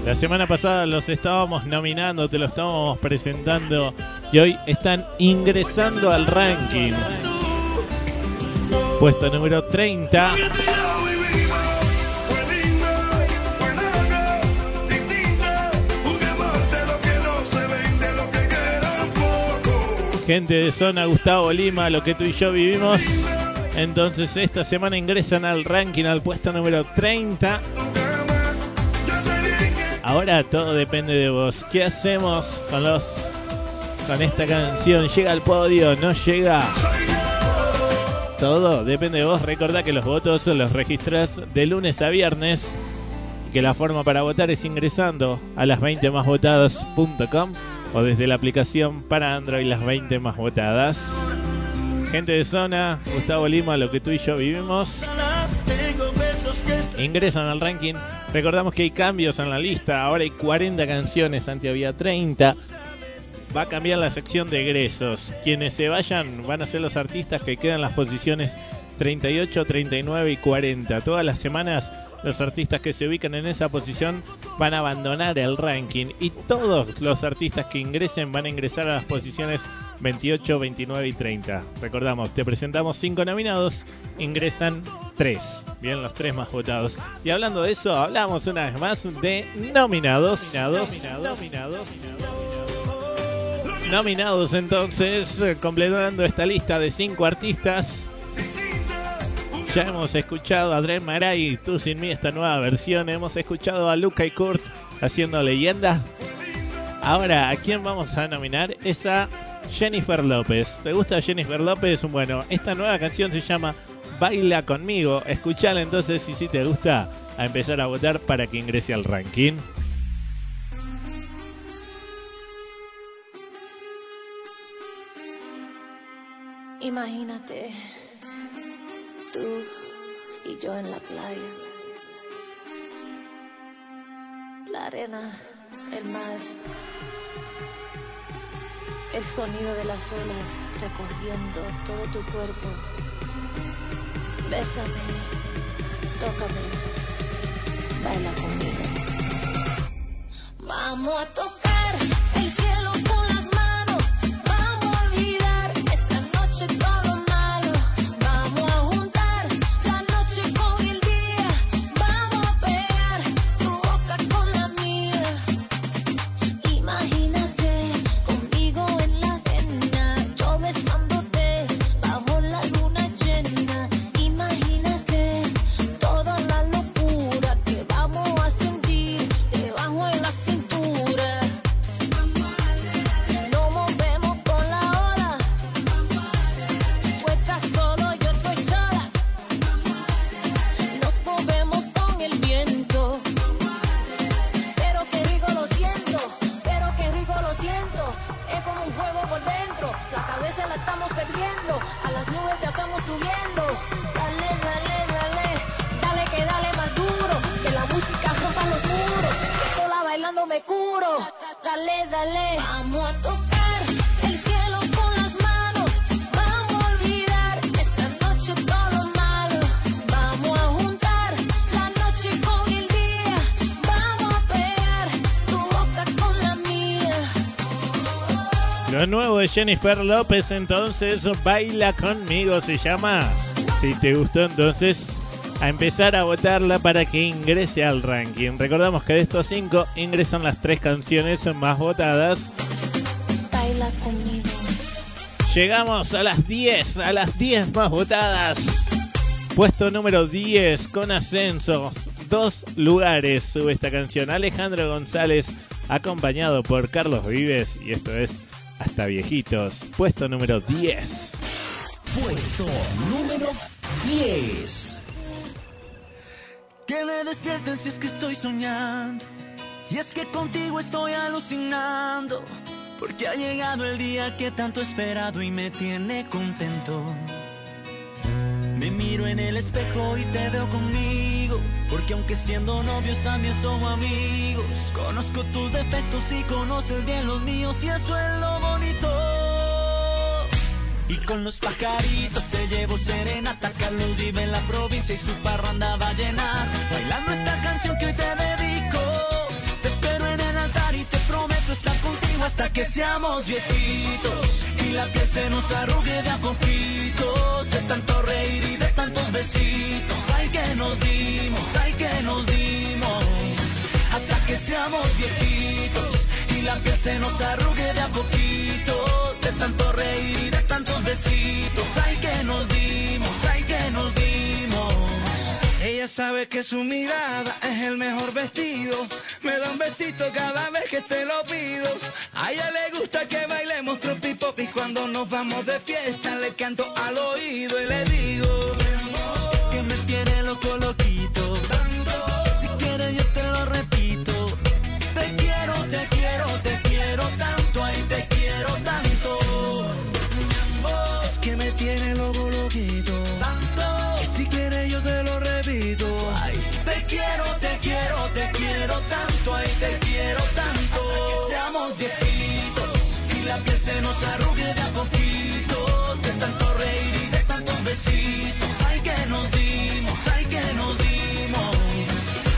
La semana pasada los estábamos nominando, te lo estábamos presentando y hoy están ingresando al ranking. Puesto número 30. Gente de zona, Gustavo Lima, lo que tú y yo vivimos. Entonces esta semana ingresan al ranking al puesto número 30. Ahora todo depende de vos. ¿Qué hacemos con los con esta canción? ¿Llega al podio? ¿No llega? Todo depende de vos. Recordá que los votos los registras de lunes a viernes y que la forma para votar es ingresando a las 20 másvotadas.com o desde la aplicación para Android las 20 más votadas. Gente de zona, Gustavo Lima, lo que tú y yo vivimos. Ingresan al ranking. Recordamos que hay cambios en la lista. Ahora hay 40 canciones, antes había 30. Va a cambiar la sección de egresos. Quienes se vayan van a ser los artistas que quedan en las posiciones 38, 39 y 40. Todas las semanas los artistas que se ubican en esa posición van a abandonar el ranking y todos los artistas que ingresen van a ingresar a las posiciones 28, 29 y 30. Recordamos, te presentamos cinco nominados, ingresan tres. Bien, los tres más votados. Y hablando de eso, hablamos una vez más de nominados. Nominados. Nominados. Nominados entonces, eh, completando esta lista de cinco artistas. Ya hemos escuchado a Dre Maray, Tú sin mí, esta nueva versión. Hemos escuchado a Luca y Kurt haciendo leyenda. Ahora, ¿a quién vamos a nominar? Esa Jennifer López. ¿Te gusta Jennifer López? Bueno, esta nueva canción se llama Baila conmigo. Escuchala entonces y si te gusta, a empezar a votar para que ingrese al ranking. Imagínate, tú y yo en la playa. La arena, el mar, el sonido de las olas recorriendo todo tu cuerpo. Bésame, tócame, baila conmigo. Vamos a tocar Jennifer López, entonces baila conmigo, se llama. Si te gustó, entonces a empezar a votarla para que ingrese al ranking. Recordamos que de estos cinco ingresan las tres canciones más votadas. Baila conmigo. Llegamos a las 10, a las 10 más votadas. Puesto número 10 con ascensos. Dos lugares sube esta canción. Alejandro González acompañado por Carlos Vives y esto es Hasta Viejitos. Puesto número 10. Puesto número 10. Que me despierten si es que estoy soñando. Y es que contigo estoy alucinando. Porque ha llegado el día que tanto he esperado y me tiene contento. Me miro en el espejo y te veo conmigo. Porque aunque siendo novios también somos amigos. Conozco tus defectos y conoces bien los míos y eso es lo bonito. Y con los pajaritos te llevo serenata. Carlos vive en la provincia y su parranda va a. Bailando esta canción que hoy te dedico. Hasta que seamos viejitos. Y la piel se nos arrugue de a poquitos. De tanto reír y de tantos besitos. Ay que nos dimos, ay que nos dimos. Hasta que seamos viejitos. Y la piel se nos arrugue de a poquitos. De tanto reír y de tantos besitos. Ay que nos dimos, ay que nos dimos. Ella sabe que su mirada es el mejor vestido. Me da un besito cada vez que se lo pido. A ella le gusta que bailemos tropi pop y cuando nos vamos de fiesta le canto al oído y le digo. Es que me tiene loco loquito. Si quieres yo te lo repito. La piel se nos arrugue de a poquitos. De tanto reír y de tantos besitos. Ay, que nos dimos, ay, que nos dimos.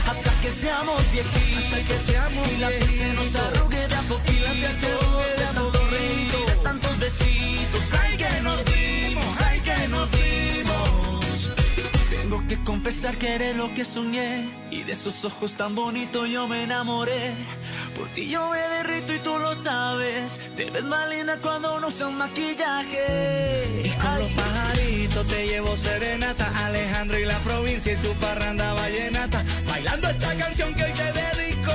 Hasta que seamos viejitos. Hasta que seamos y la piel se nos arrugue de a poquitos. Y la piel se arrugue de a tanto reír y de tantos besitos. Ay, que nos dimos, ay, que nos dimos. Que confesar que eres lo que soñé Y de esos ojos tan bonitos yo me enamoré Por ti yo me derrito y tú lo sabes Te ves más linda cuando no usas maquillaje Y con los pajaritos te llevo serenata. Alejandro y la provincia y su parranda vallenata. Bailando esta canción que hoy te dedico.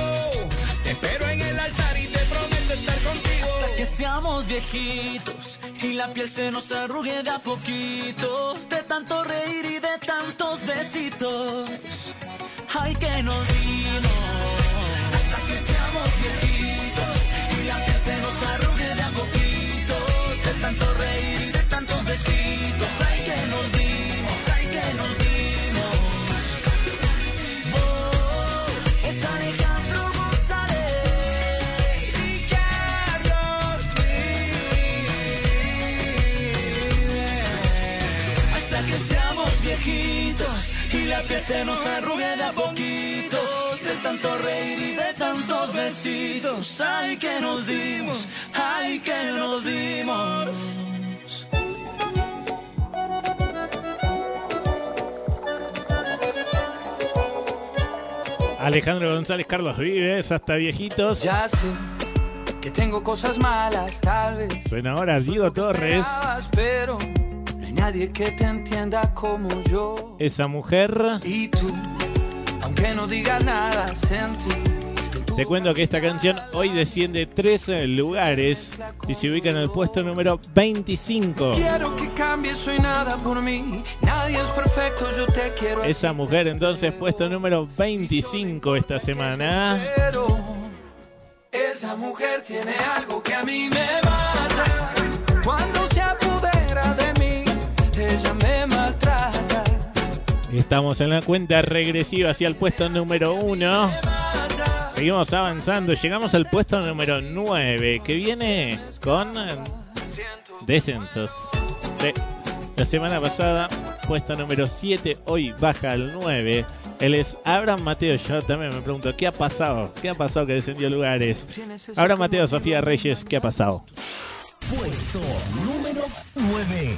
Te espero en el altar y te prometo estar contigo. Hasta que seamos viejitos y la piel se nos arrugue de a poquito, de tanto reír y de tantos besitos. Ay, que nos dimos hasta que seamos viejitos y la piel se nos arrugue la piel se nos arrugue de a poquitos, de tanto reír y de tantos besitos. Ay, que nos dimos, ay, que nos dimos. Alejandro González, Carlos Vives, hasta viejitos. Ya sé que tengo cosas malas, tal vez. Suena ahora Diego Torres. Pero no hay nadie que te entienda como yo. Esa mujer. Y tú, aunque no digas nada, sentí. Te cuento que esta canción hoy desciende tres lugares y se ubica en el puesto número 25. Quiero que cambies, soy nada por mí. Nadie es perfecto, yo te quiero. Esa mujer entonces puesto número 25 esta semana. Esa mujer tiene algo que a mí me mata. Cuando Estamos en la cuenta regresiva hacia el puesto número 1. Seguimos avanzando, llegamos al puesto número 9, que viene con descensos. La semana pasada, puesto número 7, hoy baja al 9. Él es Abraham Mateo. Yo también me pregunto, ¿qué ha pasado? ¿Qué ha pasado que descendió lugares? Abraham Mateo, Sofía Reyes, ¿qué ha pasado? Puesto número 9.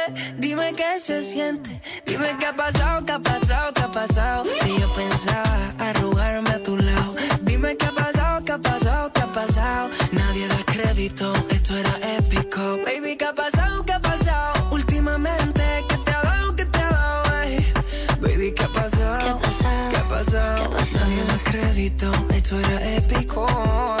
dime qué se siente. Dime qué ha pasado, qué ha pasado, qué ha pasado. Si yo pensaba arrugarme a tu lado. Dime qué ha pasado, qué ha pasado, qué ha pasado. Nadie da crédito, esto era épico. Baby, qué ha pasado, qué ha pasado. Últimamente, ¿qué te ha dado, qué te ha dado? ey? Baby, ¿qué ha pasado? ¿Qué ha pasado? Nadie da crédito, esto era épico.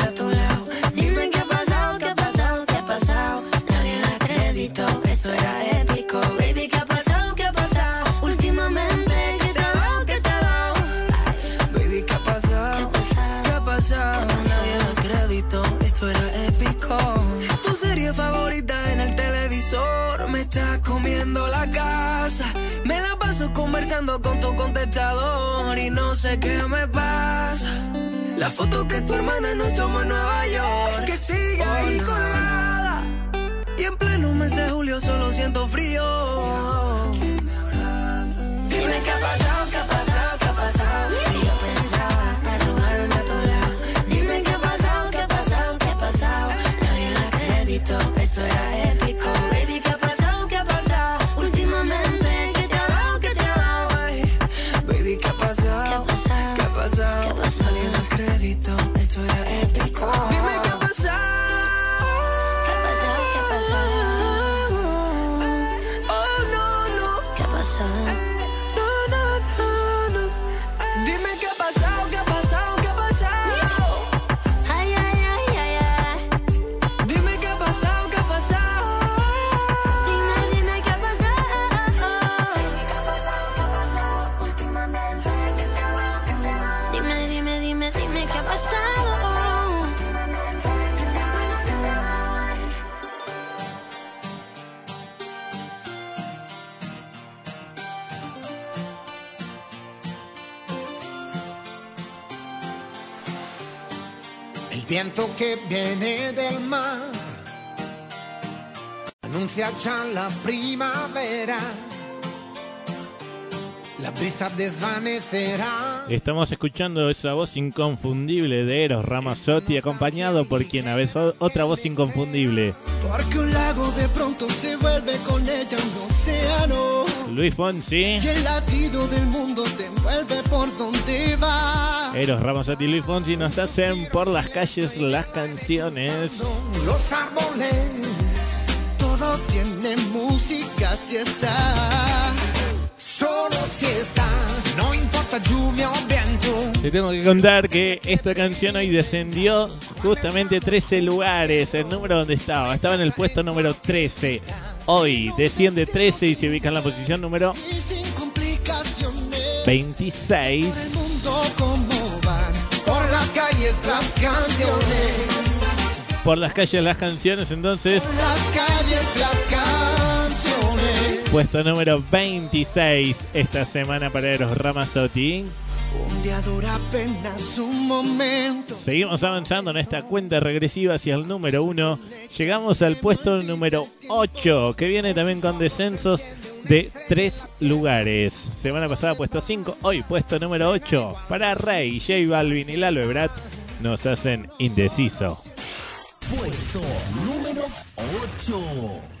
conversando con tu contestador y no sé qué me pasa. La foto que tu hermana nos tomó en Nueva York, que sigue ahí colgada. Y en pleno mes de julio solo siento frío. Dime qué ha pasado, qué ha viento que viene del mar anuncia ya la primavera. La brisa desvanecerá. Estamos escuchando esa voz inconfundible de Eros Ramazzotti, acompañado por quien a veces otra voz inconfundible. Porque un lago de pronto se vuelve con ella un océano. Luis Fonsi, Y el latido del mundo te envuelve por donde va. Eros Ramazzotti y Luis Fonsi nos hacen por las calles las canciones. Los árboles, todo tiene música si está. Solo si está, no importa lluvia o viento. Te tengo que contar que esta canción hoy descendió justamente 13 lugares. El número donde estaba, estaba en el puesto número 13. Hoy desciende 13 y se ubica en la posición número Y sin complicaciones. 26. Mundo como van por las calles las canciones. Por las calles las canciones, entonces, Las calles las canciones. puesto número 26 esta semana para Eros Ramazzotti. Apenas un momento. Seguimos avanzando en esta cuenta regresiva hacia el número 1. Llegamos al puesto número 8, que viene también con descensos de 3 lugares. Semana pasada puesto 5, hoy puesto número 8. Para Rey, J Balvin y Lalo Ebrat nos hacen indeciso. Puesto número 8.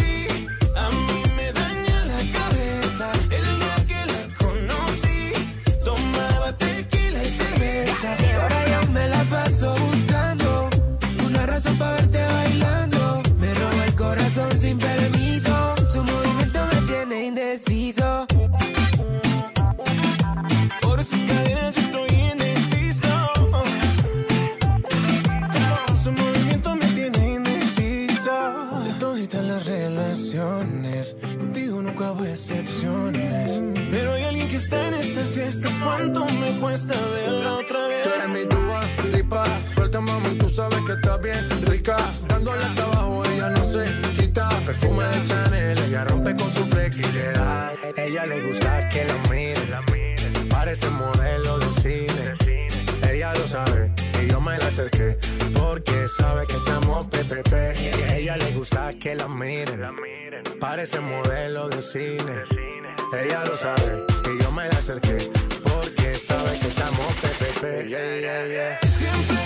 contigo nunca hubo excepciones. Pero hay alguien que está en esta fiesta. ¿Cuánto me cuesta verla otra vez? Tú eres mi Dua Lipa. Suelta, mami, tú sabes que está bien rica. Dándole hasta abajo, ella no se quita. Perfume de Chanel, ella rompe con su flexibilidad. Ella le gusta que la miren. Parece modelo de cine. Ella lo sabe y yo me la acerqué. Porque sabe que estamos PPP. Y a ella le gusta que la miren. Parece modelo de cine. Ella lo sabe y yo me la acerqué. Porque sabe que estamos PPP. Yeah, yeah, yeah. Siempre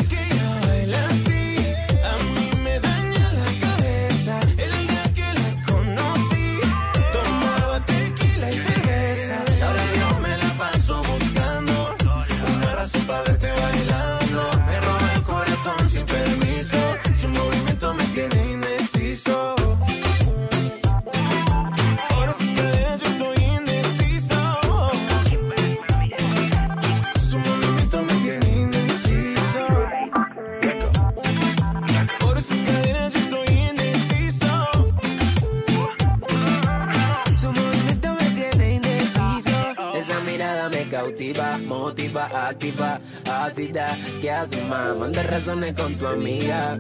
motiva, activa, ácida. ¿Qué haces, más? Manda razones con tu amiga.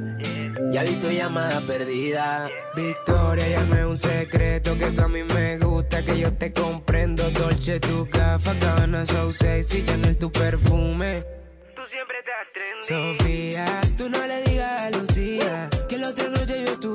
Ya vi tu llamada perdida. Victoria, ya no es un secreto que tú a mí me gusta, que yo te comprendo. Dolce, tu gafa, cabana, so sexy, Chanel, tu perfume. Tú siempre te Sofía, tú no le digas a Lucía que la otra noche yo estuve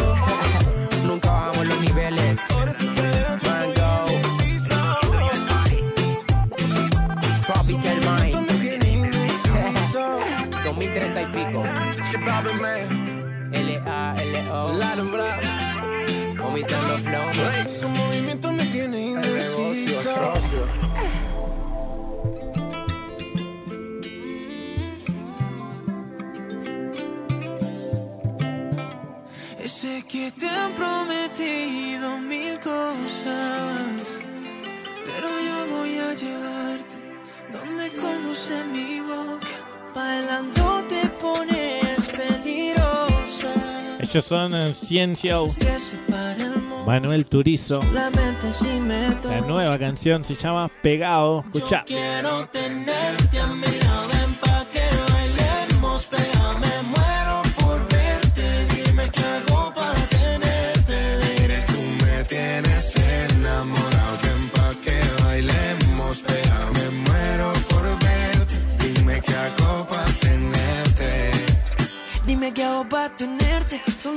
L-A-L-O. Vomitando flow. Su movimiento me tiene indeciso. Sé que te han prometido mil cosas, pero yo voy a llevarte donde conduce mi boca. Bailando te pones. Ellos son en Ciencia Que se para el mundo. Manuel Turizo. La nueva canción se llama Pegado. Escucha. Quiero tenerte a mi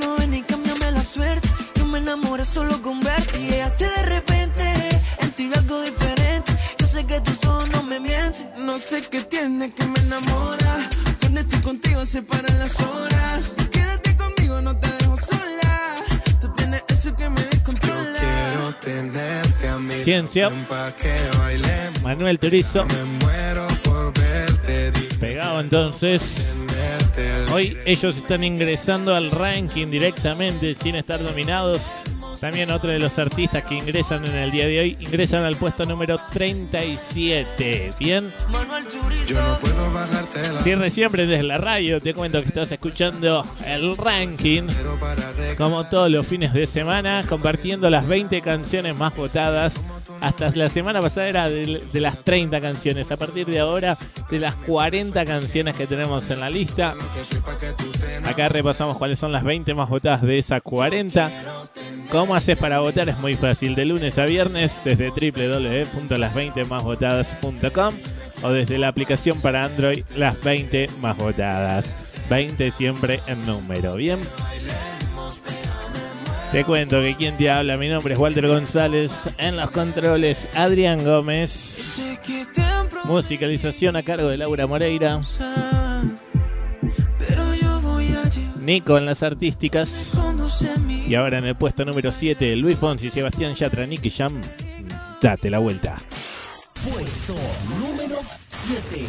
solo ven y cámbiame la suerte, yo me enamoré solo con verte y llegaste de repente, en ti vi algo diferente, yo sé que tus ojos no me mienten, no sé qué tiene que me enamora, cuando estoy contigo se paran las horas, quédate conmigo, no te dejo sola, tú tienes eso que me descontrola. Quiero tenerte a mi Ciencia. que bailemos, Manuel Turizo. me muero Pegado entonces. Hoy ellos están ingresando al ranking directamente sin estar dominados. También otro de los artistas que ingresan en el día de hoy ingresan al puesto número 37. Bien. Yo no puedo bajarte la Si recién prendes la radio, te cuento que estás escuchando el ranking, como todos los fines de semana, compartiendo las 20 canciones más votadas. Hasta la semana pasada era de, de las 30 canciones. A partir de ahora, de las 40 canciones que tenemos en la lista. Acá repasamos cuáles son las 20 más votadas de esas 40. ¿Cómo haces para votar? Es muy fácil. De lunes a viernes desde www.las20másvotadas.com o desde la aplicación para Android las 20 más votadas. 20 siempre en número. Bien. Te cuento que quien te habla, mi nombre es Walter González. En los controles, Adrián Gómez. Musicalización a cargo de Laura Moreira. Nico en las artísticas. Y ahora en el puesto número 7, Luis Fonsi, Sebastián Yatra, Nicky Jam. Date la vuelta. Puesto número 7.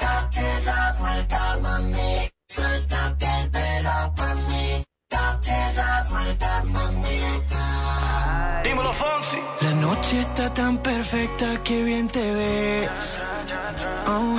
Date la vuelta, mami. Suéltate el pelo pa' mí. Date la vuelta, mamita. Dímelo, Fonsi. La noche está tan perfecta que bien te ves. Oh,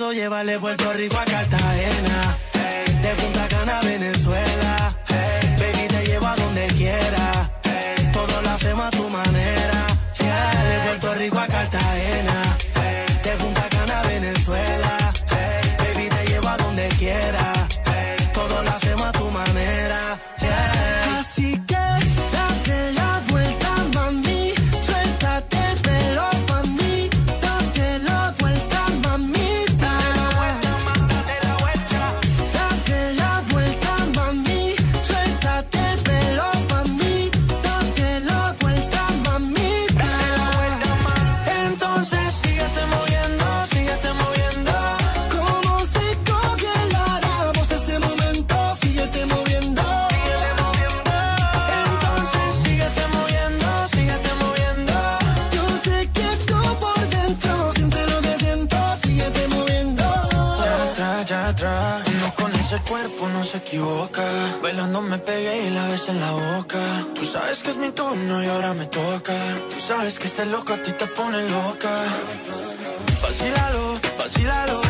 puedo llevar de Puerto Rico a Cartagena. De Punta Cana a Venezuela. Baby, te llevo a donde quiera. Ey, todo lo hacemos a tu manera. De Puerto Rico a Cartagena. Cuerpo no se equivoca. Bailando me pegué y la ves en la boca. Tú sabes que es mi turno y ahora me toca. Tú sabes que este loco a ti te pone loca. Vacílalo, vacílalo.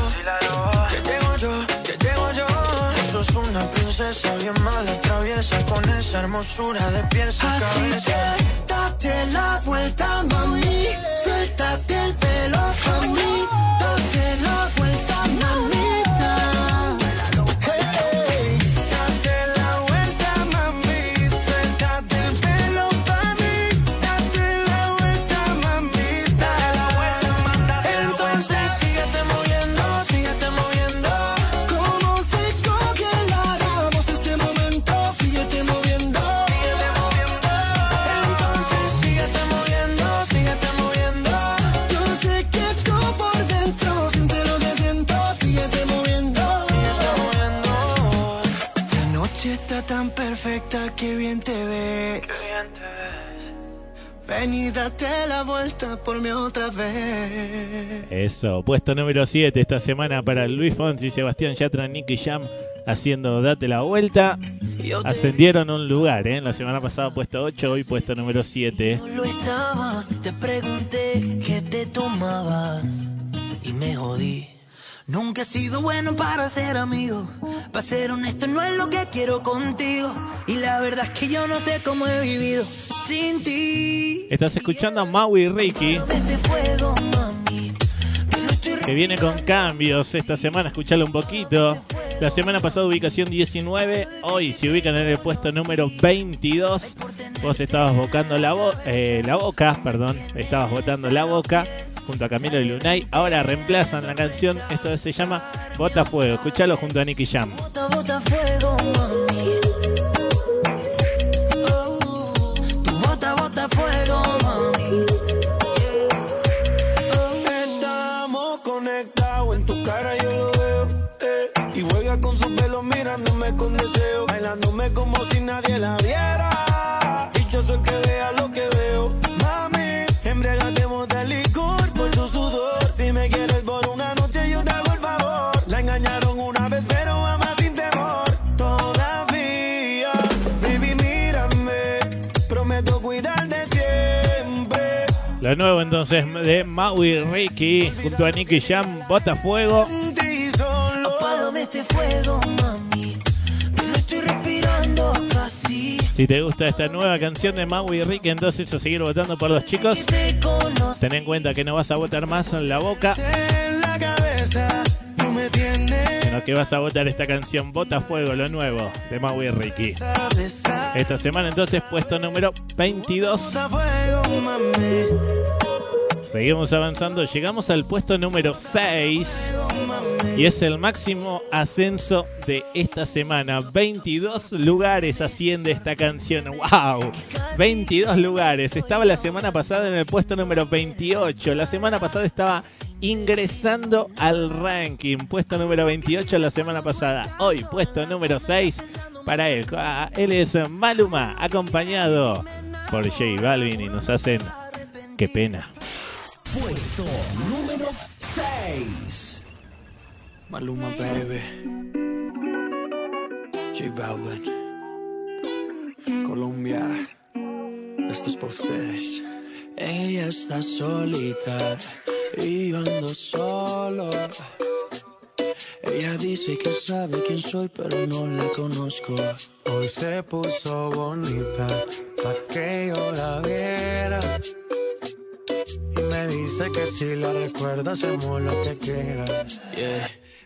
Que llego yo, que llego yo. Tú sos una princesa bien mala, traviesa con esa hermosura de pies a Así cabeza. que date la vuelta, mami. Suéltate el pelo, perfecta que bien te ves. Ven y date la vuelta por mí otra vez. Eso, puesto número 7 esta semana para Luis Fonsi, Sebastián Yatra, Nicky Jam haciendo Date la Vuelta. Ascendieron un lugar, ¿eh? La semana pasada puesto 8, hoy puesto número 7. lo estabas, te pregunté qué te tomabas y me jodí. Nunca he sido bueno para ser amigo, para ser honesto no es lo que quiero contigo y la verdad es que yo no sé cómo he vivido sin ti. Estás escuchando a Maui Ricky, Este fuego, mami, que viene con cambios esta semana, escuchalo un poquito. La semana pasada ubicación 19, hoy se ubican en el puesto número 22. Vos estabas bocando la, bo- eh, la boca, perdón, estabas botando la boca junto a Camilo y Lunay. Ahora reemplazan la canción, esto se llama Bota Fuego. Escuchalo junto a Nicky Jam. bota, bota fuego, mami. Oh, tu bota, bota fuego, mami. Estamos conectados, en tu cara yo lo veo. eh. Y juega con su pelo mirándome con deseo. Bailándome como si nadie la viera. Yo soy el que vea lo que veo. Mami, embriagatemos de licor por su sudor. Si me quieres por una noche, yo te hago el favor. La engañaron una vez, pero ama sin temor. Todavía, baby, mírame. Prometo cuidarte siempre. Lo nuevo entonces de Maui Ricky junto a Nicky Jam, Bota Fuego. Apágame este fuego, Si te gusta esta nueva canción de Maui Ricky, entonces a seguir votando por los chicos. Ten en cuenta que no vas a votar más en la boca, sino que vas a votar esta canción Bota Fuego, lo nuevo de Maui Ricky. Esta semana entonces puesto número 22. fuego, mami. Seguimos avanzando, llegamos al puesto número 6 y es el máximo ascenso de esta semana. 22 lugares asciende esta canción. ¡Wow! 22 lugares. Estaba la semana pasada en el puesto número 28. La semana pasada estaba ingresando al ranking. Puesto número 28 la semana pasada. Hoy puesto número 6 para él. Ah, Él es Maluma, acompañado por J Balvin y nos hacen... ¡Qué pena! Puesto número 6. Maluma, baby. J Balvin. Colombia. Esto es para ustedes. Ella está solita y yo ando solo. Ella dice que sabe quién soy, pero no la conozco. Hoy se puso bonita pa' que yo la viera. Y me dice que si la recuerda hacemos lo que quieras. Yeah.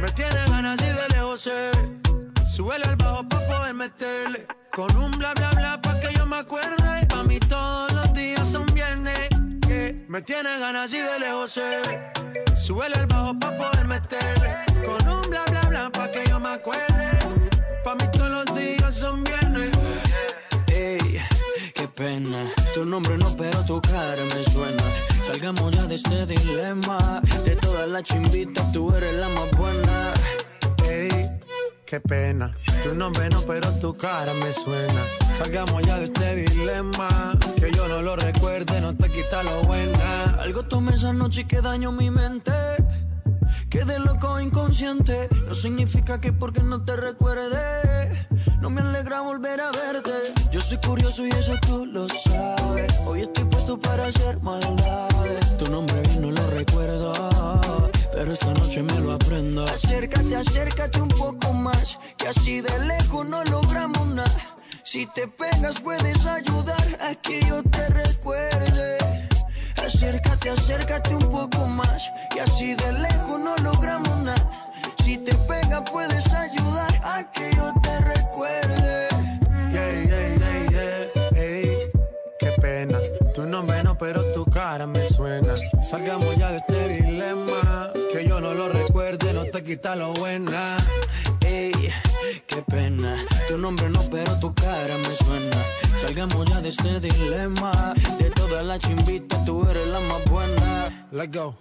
Me tiene ganas y de lejos sé. Súbele al bajo pa' poder meterle. Con un bla bla bla pa' que yo me acuerde. Pa' mí todos los días son viernes. Me tiene ganas y de lejos sé. Súbele al bajo pa' poder meterle. Con un bla bla bla pa' que yo me acuerde. Pa' mí todos los días son viernes. Ey, qué pena. Tu nombre no, pero tu cara me suena. Salgamos ya de este dilema. De todas las chimbitas, tú eres la más buena. Ey, qué pena. Tu nombre no, pero tu cara me suena. Salgamos ya de este dilema. Que yo no lo recuerde, no te quita lo buena. Algo tomé esa noche y que daño mi mente. Quedé loco inconsciente. No significa que porque no te recuerde. No me alegra volver a verte. Yo soy curioso y eso tú lo sabes. Hoy estoy para hacer maldades. Tu nombre bien no lo recuerdo. Pero esta noche me lo aprendo. Acércate, acércate un poco más. Que así de lejos no logramos nada. Si te pegas puedes ayudar a que yo te recuerde. Acércate, acércate un poco más. Y así de lejos no logramos nada. Si te pega puedes ayudar a que yo te recuerde. Yeah, yeah, yeah, yeah. Ey, qué pena. Cara me suena. Salgamos ya de este dilema. Que yo no lo recuerde, no te quita lo buena. Ey, qué pena. Tu nombre no, pero tu cara me suena. Salgamos ya de este dilema. De todas las chimbitas, tú eres la más buena. Let's go.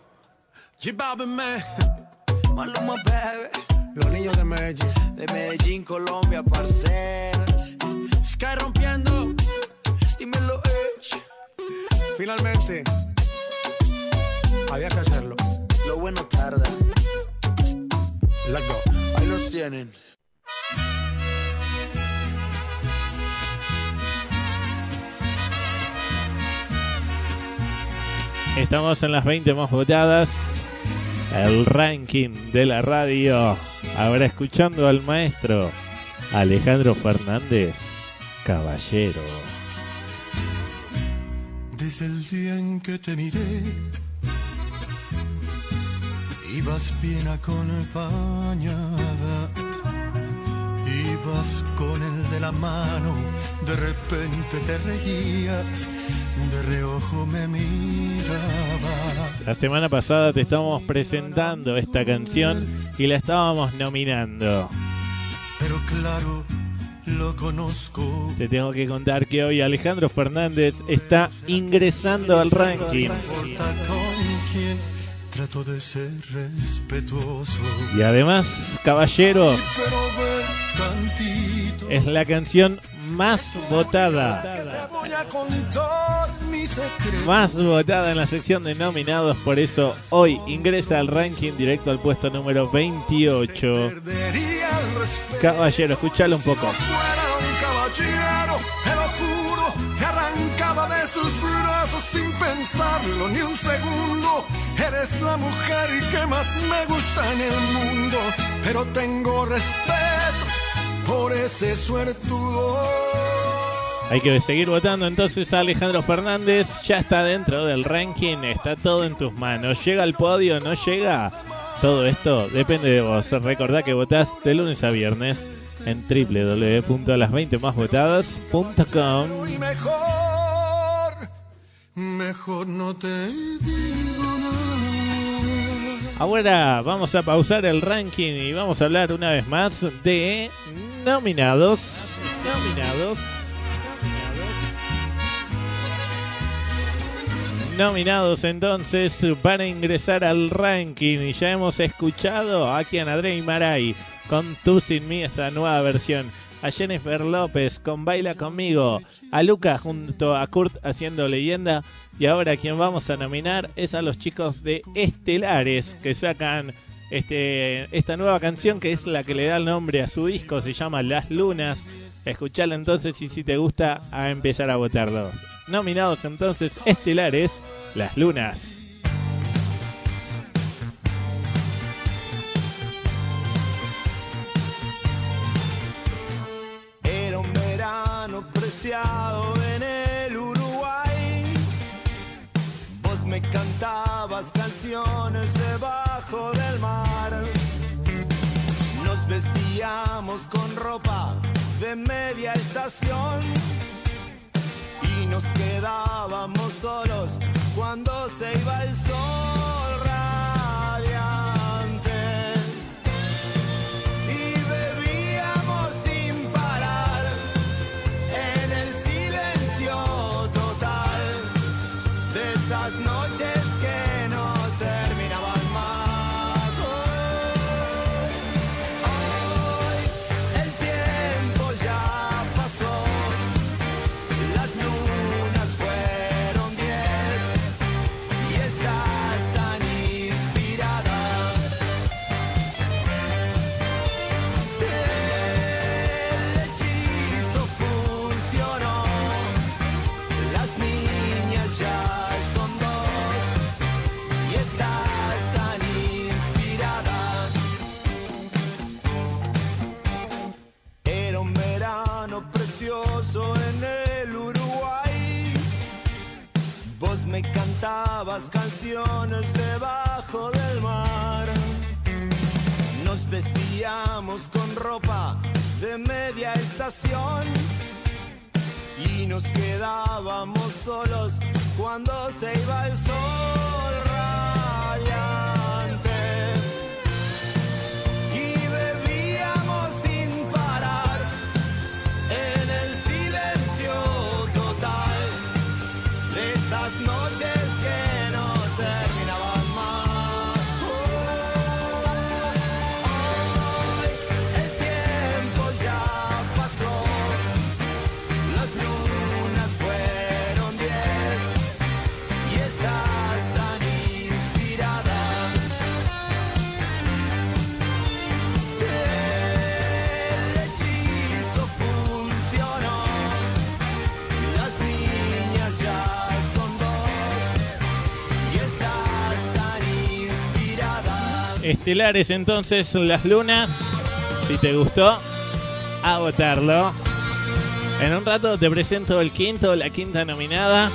G-Balvin, man. Maluma, baby. Los niños de Medellín. De Medellín, Colombia, parceras. Sky rompiendo. Dímelo, Edge. Finalmente. Había que hacerlo. Lo bueno tarda. Let's go. Ahí los tienen. Estamos en las 20 más votadas. El ranking de la radio. Ahora escuchando al maestro Alejandro Fernández, caballero. Desde el día en que te miré, ibas bien acompañada. Ibas con el de la mano, de repente te reías, de reojo me mirabas. La semana pasada te estábamos presentando esta canción y la estábamos nominando. Pero claro, lo conozco. Te tengo que contar que hoy Alejandro Fernández está ingresando al ranking. Trato de ser respetuoso. Y además, caballero, es la canción más votada. Más votada en la sección de nominados, por eso hoy ingresa al ranking directo al puesto número 28. Perdería el respeto. Caballero, escuchalo un poco. sin pensarlo ni un segundo. Eres la mujer que más me gusta en el mundo, pero tengo respeto por ese suertudo. Hay que seguir votando entonces a Alejandro Fernández. Ya está dentro del ranking, está todo en tus manos. ¿Llega al podio? ¿No llega? Todo esto depende de vos. Recordá que votás de lunes a viernes en www.las20másvotadas.com. Y mejor, mejor no te digo nada. Ahora vamos a pausar el ranking y vamos a hablar una vez más de nominados. Nominados. Nominados entonces para ingresar al ranking y ya hemos escuchado aquí a André Maray con Tú sin mí esta nueva versión, a Jennifer López con Baila conmigo, a Luca junto a Kurt haciendo leyenda y ahora quien vamos a nominar es a los chicos de Estelares que sacan este, esta nueva canción que es la que le da el nombre a su disco, se llama Las Lunas. Escuchala entonces y si te gusta, a empezar a votarlos. Nominados entonces estelares, Las Lunas. Era un verano preciado en el Uruguay. Vos me cantabas canciones debajo del mar. Nos vestíamos con ropa de media estación y nos quedábamos solos cuando se iba el sol cantabas canciones debajo del mar. Nos vestíamos con ropa de media estación y nos quedábamos solos cuando se iba el sol. Estelares entonces las lunas. Si te gustó, a votarlo. En un rato te presento el quinto, la quinta nominada.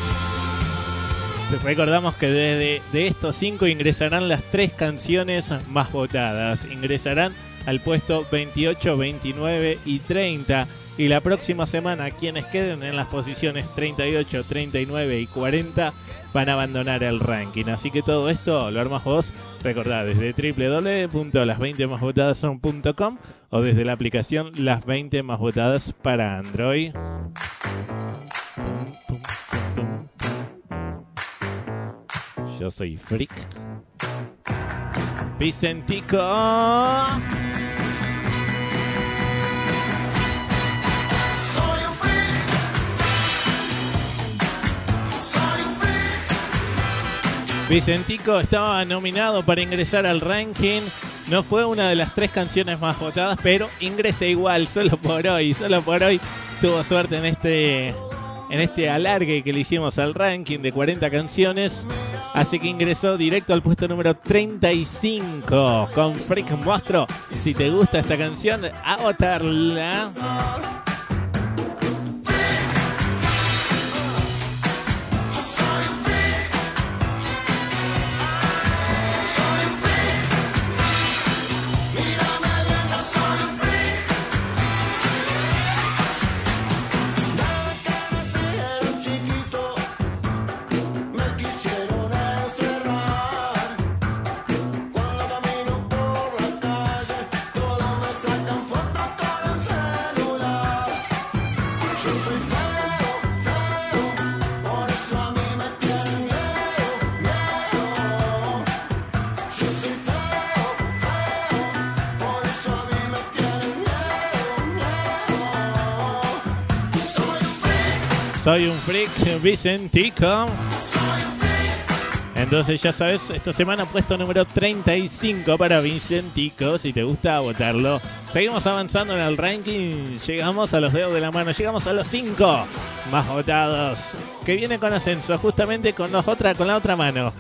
Recordamos que desde de estos cinco ingresarán las tres canciones más votadas. Ingresarán al puesto 28, 29 y 30. Y la próxima semana quienes queden en las posiciones 38, 39 y 40 van a abandonar el ranking. Así que todo esto lo armas vos, recordá, desde www.las20másvotadas.com o desde la aplicación Las 20 Más Votadas para Android. Yo soy Freak. Vicentico. Vicentico estaba nominado para ingresar al ranking. No fue una de las tres canciones más votadas, pero ingresa igual, solo por hoy. Solo por hoy tuvo suerte en este, en este alargue que le hicimos al ranking de 40 canciones. Así que ingresó directo al puesto número 35 con Freak Monstruo. Si te gusta esta canción, a votarla. Soy un freak, Vicentico. Entonces ya sabes, esta semana puesto número 35 para Vicentico, si te gusta votarlo. Seguimos avanzando en el ranking, llegamos a los dedos de la mano, llegamos a los 5 más votados, que viene con ascenso, justamente con la otra mano.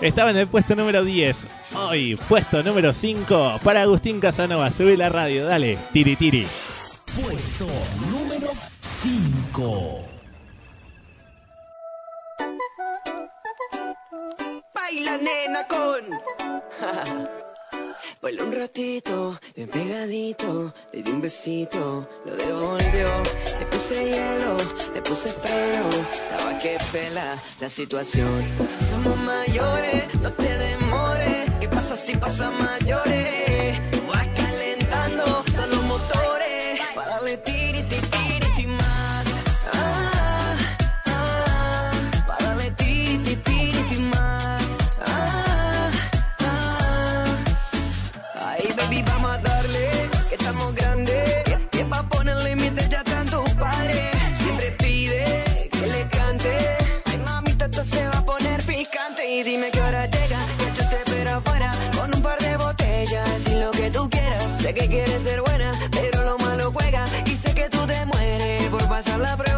Estaba en el puesto número 10, hoy puesto número 5 para Agustín Casanova, sube la radio, dale, tiri tiri. Puesto número 5. la nena con. Bailó un ratito, bien pegadito, le di un besito, lo devolvió. Le puse hielo, le puse freno, estaba que pela la situación. Somos mayores, no te demores, ¿qué pasa si pasa mayores? Sé que quieres ser buena, pero lo malo juega. Y sé que tú te mueres por pasar la prueba,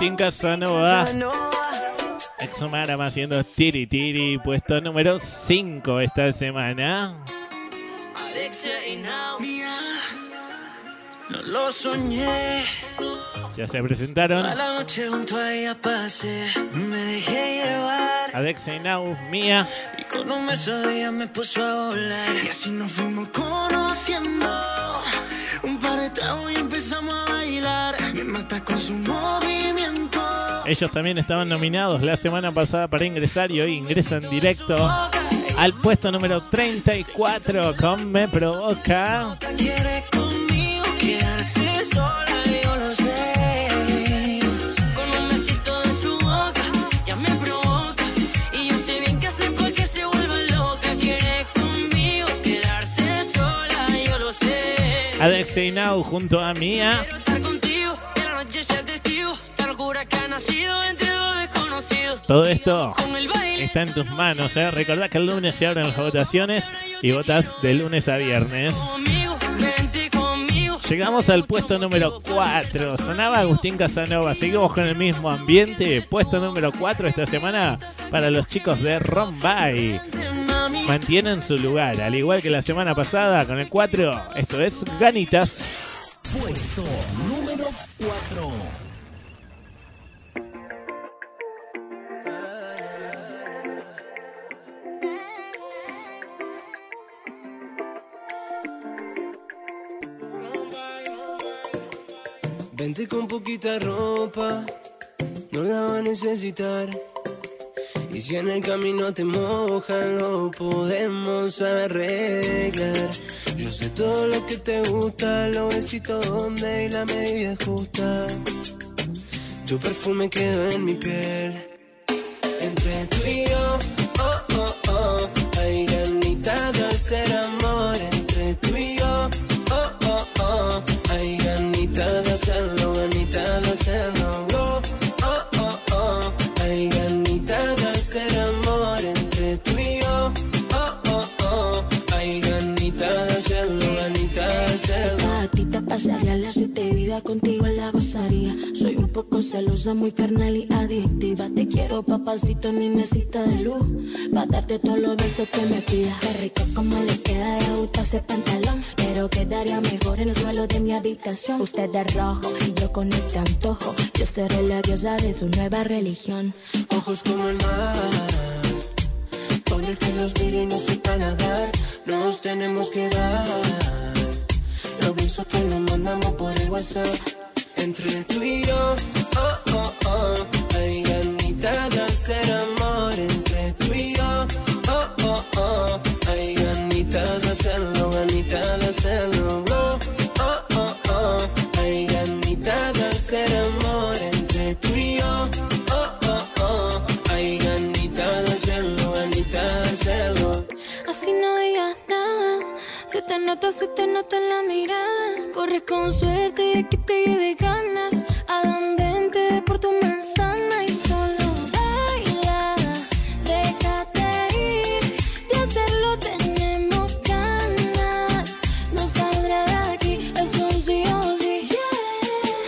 Agustín Casanova. Exomarama haciendo tiri tiri, puesto número 5 esta semana. Naumia, no lo soñé. Ya se presentaron A la noche junto a ella pasé, me dejé llevar. Alexa y Nau, Mía. Y con un beso de ella me puso a volar. Y así nos fuimos conociendo. Un par de tragos y empezamos a bailar. Me mata con su movimiento. Ellos también estaban nominados la semana pasada para ingresar y hoy ingresan directo al puesto número 34 con Me Provoca. Quiere conmigo quedarse sola, que ha nacido entre dos desconocidos. Todo esto está en tus manos. ¿eh? Recordá que el lunes se abren las votaciones y votas de lunes a viernes. Llegamos al puesto número 4. Sonaba Agustín Casanova. Seguimos con el mismo ambiente. Puesto número 4 esta semana para los chicos de Rombay. Mantienen su lugar, al igual que la semana pasada con el 4. Esto es Ganitas. Puesto número 4. Vente con poquita ropa, no la va a necesitar. Y si en el camino te mojan, lo podemos arreglar. Yo sé todo lo que te gusta, los besitos donde y la medida justa. Tu perfume quedó en mi piel. Entre tú y yo, oh, oh, oh, hay ganitas de hacer. Poco celosa, muy carnal y adictiva. Te quiero, papacito, mi mesita de luz. Va a darte todos los besos que me pidas. Qué rico como le queda de gusto ese pantalón. Pero quedaría mejor en el suelo de mi habitación. Usted de rojo y yo con este antojo. Yo seré la diosa de su nueva religión. Ojos como el mar. Por el que los mire y sepa nadar. Nos tenemos que dar. Los besos que nos mandamos por el WhatsApp. Entre tú y yo, oh, oh, oh. Hay ganita de hacer amor. Entre tú y yo, oh, oh, oh. Hay ganita de hacerlo, ganita de hacerlo. Nota, se te nota en la mirada. Corres con suerte de que te lleve ganas. A donde entre por tu manzana y solo baila. Déjate ir. De hacerlo tenemos ganas. No saldrá de aquí, es un sí o sí.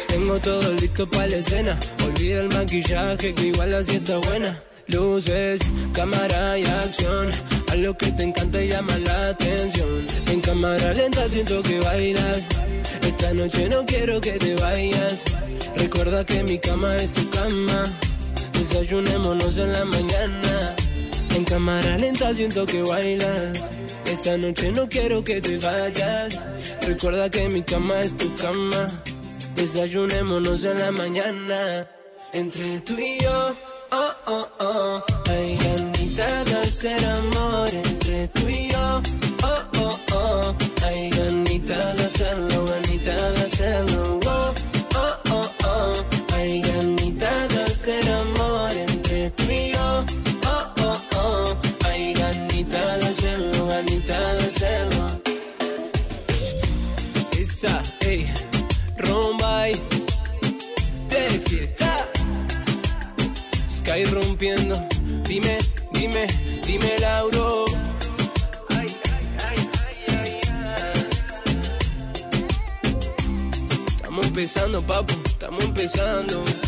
Tengo todo listo para la escena. Olvida el maquillaje que igual así está buena. Luces, cámara y acción. A lo que te encanta y llama la atención. En cámara lenta siento que bailas. Esta noche no quiero que te vayas. Recuerda que mi cama es tu cama. Desayunémonos en la mañana. En cámara lenta siento que bailas. Esta noche no quiero que te vayas. Recuerda que mi cama es tu cama. Desayunémonos en la mañana. Entre tú y yo, oh, oh, oh. Hay ganita de hacer amor. Entre tú y yo, oh, oh, oh. Hay ganita de hacerlo, ganita de hacerlo. Dime, dime, dime Lauro. Ay. Estamos empezando, papu, estamos empezando.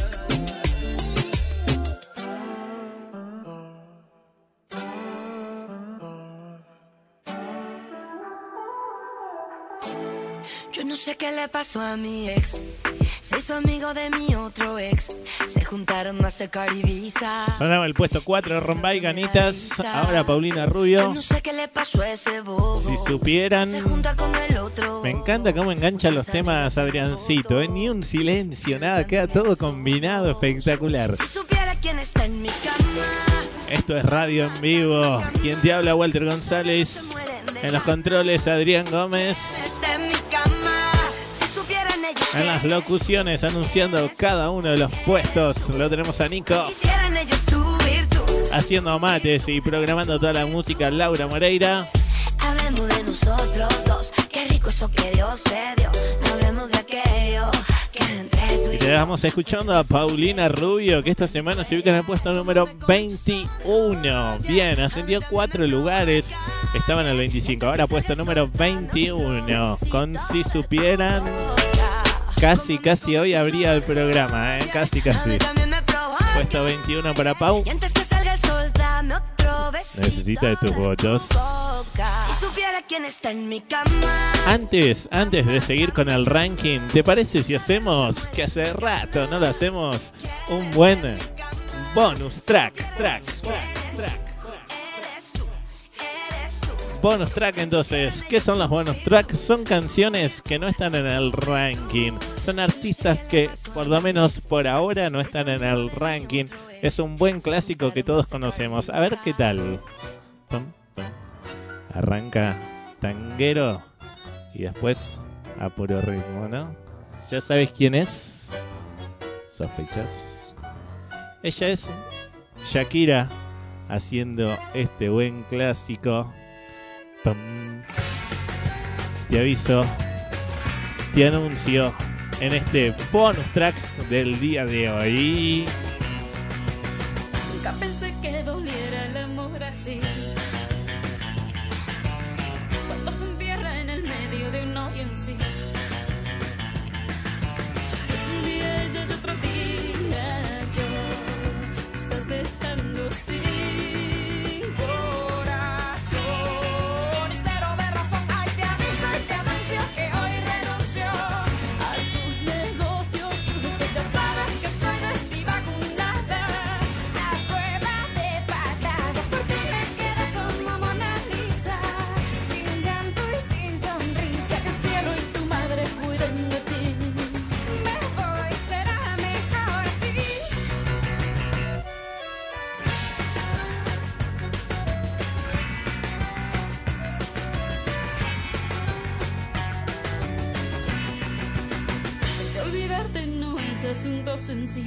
No sé qué le pasó a mi ex. Se hizo amigo de mi otro ex. Se juntaron Mastercard y Visa. Sonaba el puesto 4, Rombay Ganitas. Ahora Paulina Rubio. no sé qué le pasó a ese bobo. Si supieran. Se junta con el otro. Me encanta cómo engancha los temas Adriancito, ¿eh? ni un silencio, nada, queda todo combinado, espectacular. Si supiera quién está en mi cama. Esto es radio en vivo. Quien te habla, Walter González. En los controles, Adrián Gómez. En las locuciones, anunciando cada uno de los puestos. Lo tenemos a Nico. Haciendo mates y programando toda la música, Laura Moreira. Hablemos de nosotros dos. Qué rico eso que Dios dio. No hablemos de aquello que entre tú Y y te dejamos escuchando a Paulina Rubio, que esta semana se ubica en el puesto número 21. Bien, ascendió cuatro lugares. Estaba en el 25, ahora puesto número 21. Con si supieran, casi, casi hoy habría el programa, ¿eh? Casi, casi. Puesto 21 para Pau. Necesita de tus votos. Antes, antes de seguir con el ranking, ¿te parece si hacemos, que hace rato no lo hacemos, un buen bonus track? Track, track, track. Bonus track entonces, ¿qué son los bonus tracks? Son canciones que no están en el ranking. Son artistas que por lo menos por ahora no están en el ranking. Es un buen clásico que todos conocemos. A ver qué tal. Arranca tanguero y después a puro ritmo, ¿no? ¿Ya sabes quién es? ¿Sospechas? Ella es Shakira haciendo este buen clásico. Te aviso, te anuncio en este bonus track del día de hoy. Nunca pensé que doliera el amor así. Cuando se entierra en el medio de un hoyo en sí. Es un día y otro día yo. Estás dejando sí. 心都甚至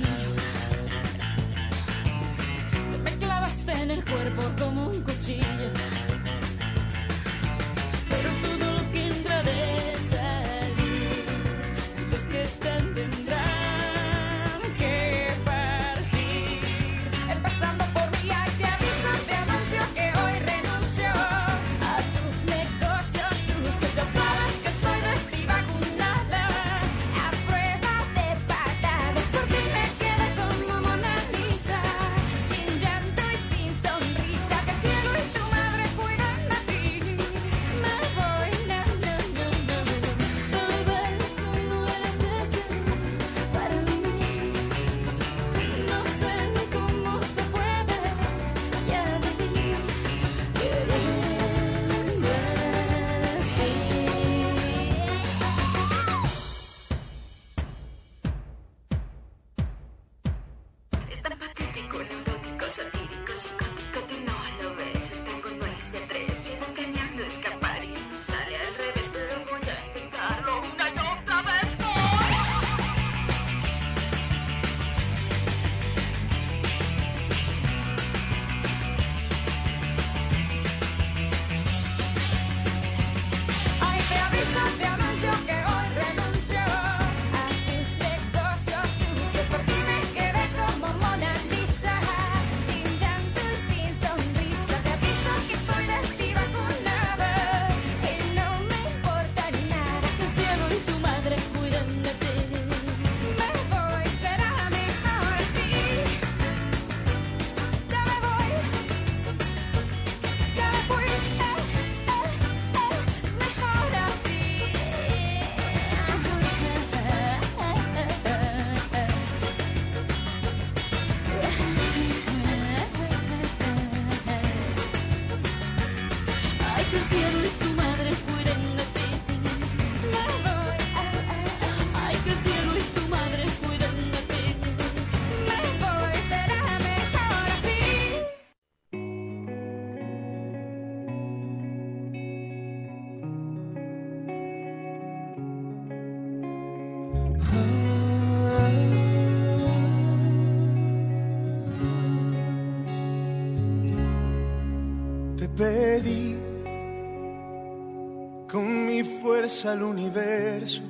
al universo.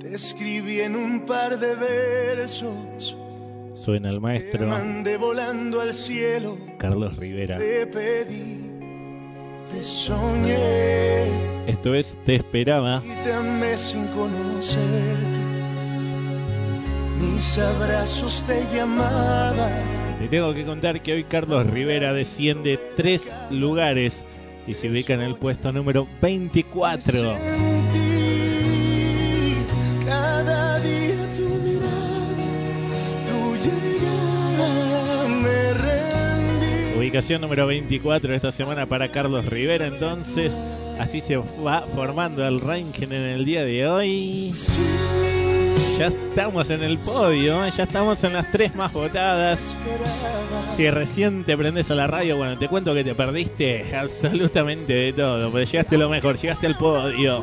Te escribí en un par de versos. Suena el Te maestro mandé volando al cielo. Carlos Rivera. Te pedí, te soñé Esto es Te Esperaba. y te amé sin conocerte. Mis abrazos te llamaban. Te tengo que contar que hoy Carlos Rivera desciende tres lugares y se ubica en el puesto número 24. Cada día tu mirada, tu llegada me rendí. Ubicación número 24 esta semana para Carlos Rivera. Entonces, así se va formando el ranking en el día de hoy. Ya estamos en el podio, ¿eh? ya estamos en las tres más votadas. Si recién te prendes a la radio, bueno, te cuento que te perdiste absolutamente de todo, pero llegaste lo mejor, llegaste al podio.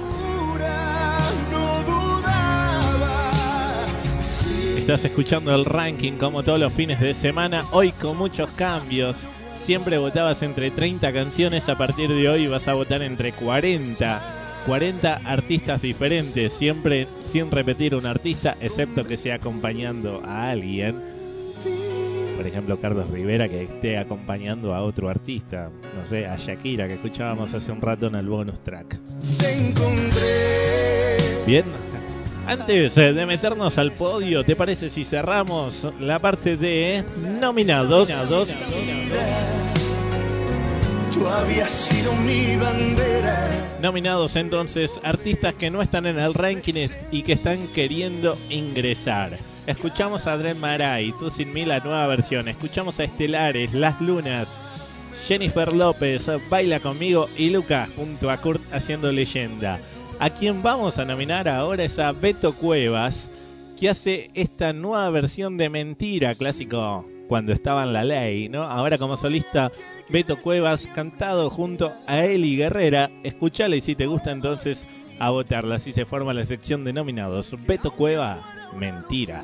Estás escuchando el ranking como todos los fines de semana, hoy con muchos cambios. Siempre votabas entre 30 canciones, a partir de hoy vas a votar entre 40. 40 artistas diferentes, siempre sin repetir un artista, excepto que sea acompañando a alguien. Por ejemplo, Carlos Rivera que esté acompañando a otro artista. No sé, a Shakira que escuchábamos hace un rato en el bonus track. Te encontré. Bien. Antes eh, de meternos al podio, ¿te parece si cerramos la parte de nominados? Tú habías sido mi bandera. Nominados entonces, artistas que no están en el ranking y que están queriendo ingresar. Escuchamos a Dren Maray, Tú sin mí la nueva versión. Escuchamos a Estelares, Las Lunas, Jennifer López, Baila conmigo y Lucas junto a Kurt haciendo leyenda. A quien vamos a nominar ahora es a Beto Cuevas, que hace esta nueva versión de Mentira, clásico cuando estaba en la ley, ¿no? Ahora como solista, Beto Cuevas, cantado junto a Eli Guerrera. Escúchale y si te gusta entonces a votarla. Así se forma la sección de nominados. Beto Cueva. Mentira,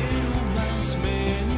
quiero más mentir.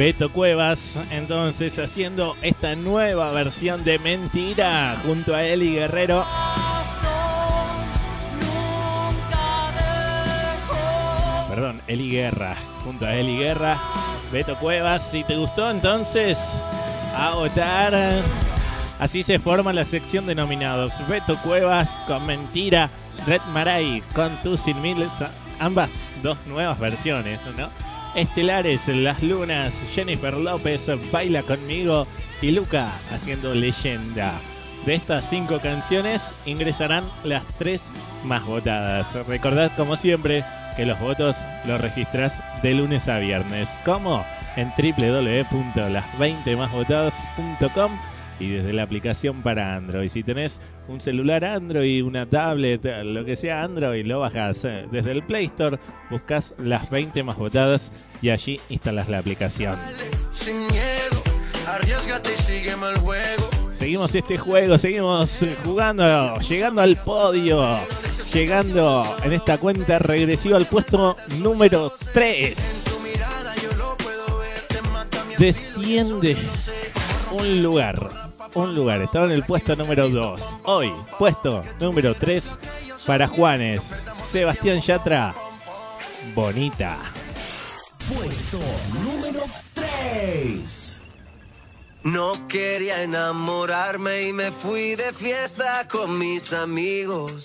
Beto Cuevas, entonces haciendo esta nueva versión de Mentira junto a Eli Guerrero. Perdón, Eli Guerra, junto a Eli Guerra. Beto Cuevas, si te gustó entonces, a votar. Así se forma la sección de nominados. Beto Cuevas con Mentira, Red Maray con Tu Sin Mil, ambas dos nuevas versiones, ¿no? Estelares, Las Lunas, Jennifer López, Baila conmigo y Luca haciendo leyenda. De estas cinco canciones ingresarán las tres más votadas. Recordad como siempre que los votos los registras de lunes a viernes. ¿Cómo? En www.las20másvotadas.com y desde la aplicación para Android. Si tenés un celular Android, una tablet, lo que sea Android, lo bajas eh, desde el Play Store, buscas las 20 más votadas y allí instalas la aplicación. Sin miedo, arriesgate y sígueme el juego. Seguimos este juego, seguimos jugando, llegando al podio, llegando en esta cuenta regresiva al puesto número 3. Desciende un lugar, un lugar, estaba en el puesto número 2. Hoy, puesto número 3 para Juanes. Sebastián Yatra, Bonita. Puesto número 3. No quería enamorarme y me fui de fiesta con mis amigos.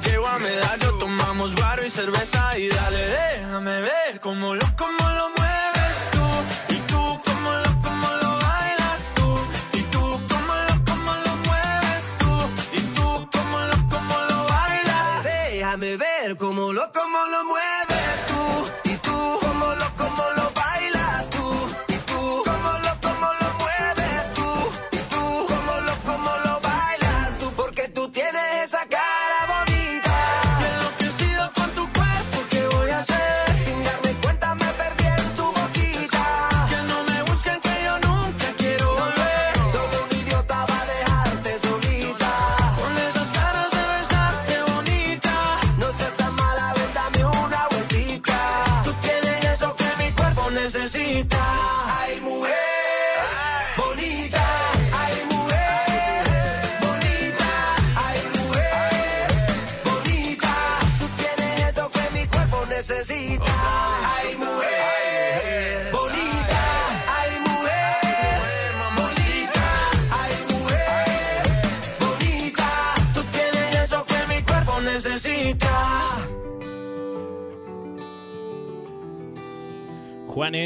llevo a medallo, tomamos guaro y cerveza y dale, déjame ver cómo lo, cómo lo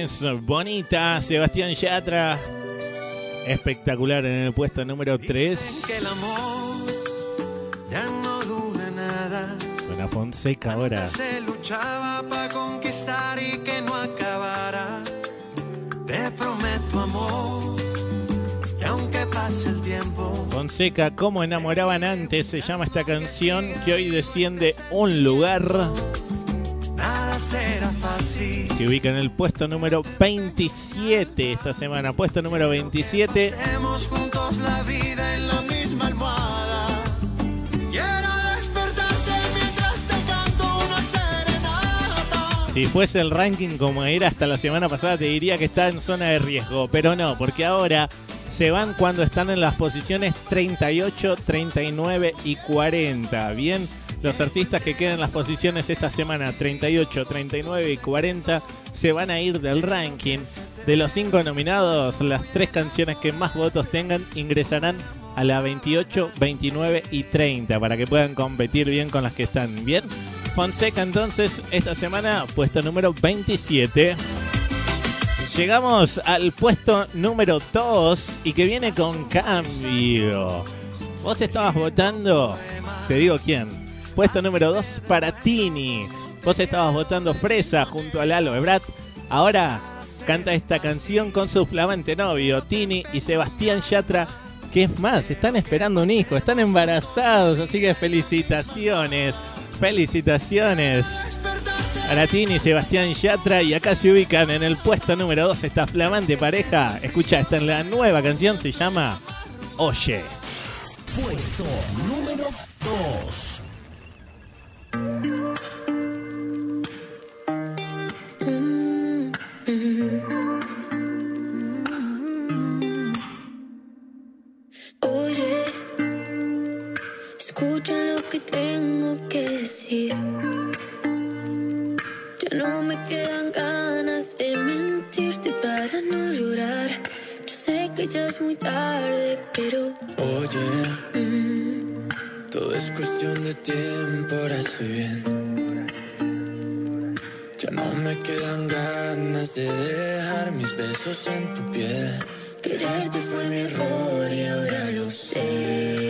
Juanes Bonita, Sebastián Yatra. Espectacular en el puesto número 3. Que el amor ya no dura nada. Suena Fonseca ahora. Se luchaba para conquistar y que no acabara. Te prometo amor, que aunque pase el tiempo, Fonseca, ¿cómo enamoraban antes? Se llama esta canción que hoy desciende un lugar. nada será fácil. Se ubica en el puesto número 27 esta semana. Puesto número 27. Hacemos juntos la vida en la misma almohada. Quiero despertarte mientras te canto una serenata. Si fuese el ranking como era hasta la semana pasada, te diría que está en zona de riesgo. Pero no, porque ahora se van cuando están en las posiciones 38, 39 y 40. Bien, los artistas que quedan en las posiciones esta semana 38, 39 y 40 se van a ir del ranking. De los cinco nominados, las tres canciones que más votos tengan ingresarán a la 28, 29 y 30 para que puedan competir bien con las que están. Bien, Fonseca entonces esta semana puesto número 27. Llegamos al puesto número 2 y que viene con cambio. Vos estabas votando, te digo quién. Puesto número 2 para Tini. Vos estabas votando Fresa junto a Lalo Ebrat. Ahora canta esta canción con su flamante novio, Tini y Sebastián Yatra. Que es más, están esperando un hijo, están embarazados, así que felicitaciones, felicitaciones. Para Tini y Sebastián Yatra y acá se ubican en el puesto número 2 esta flamante pareja. Escucha, esta en la nueva canción, se llama Oye. Puesto número 2. Ya es muy tarde, pero Oye, es cuestión de tiempo, ahora estoy bien. Ya no me quedan ganas de dejar mis besos en tu piel. Quererte fue mi error y ahora lo sé.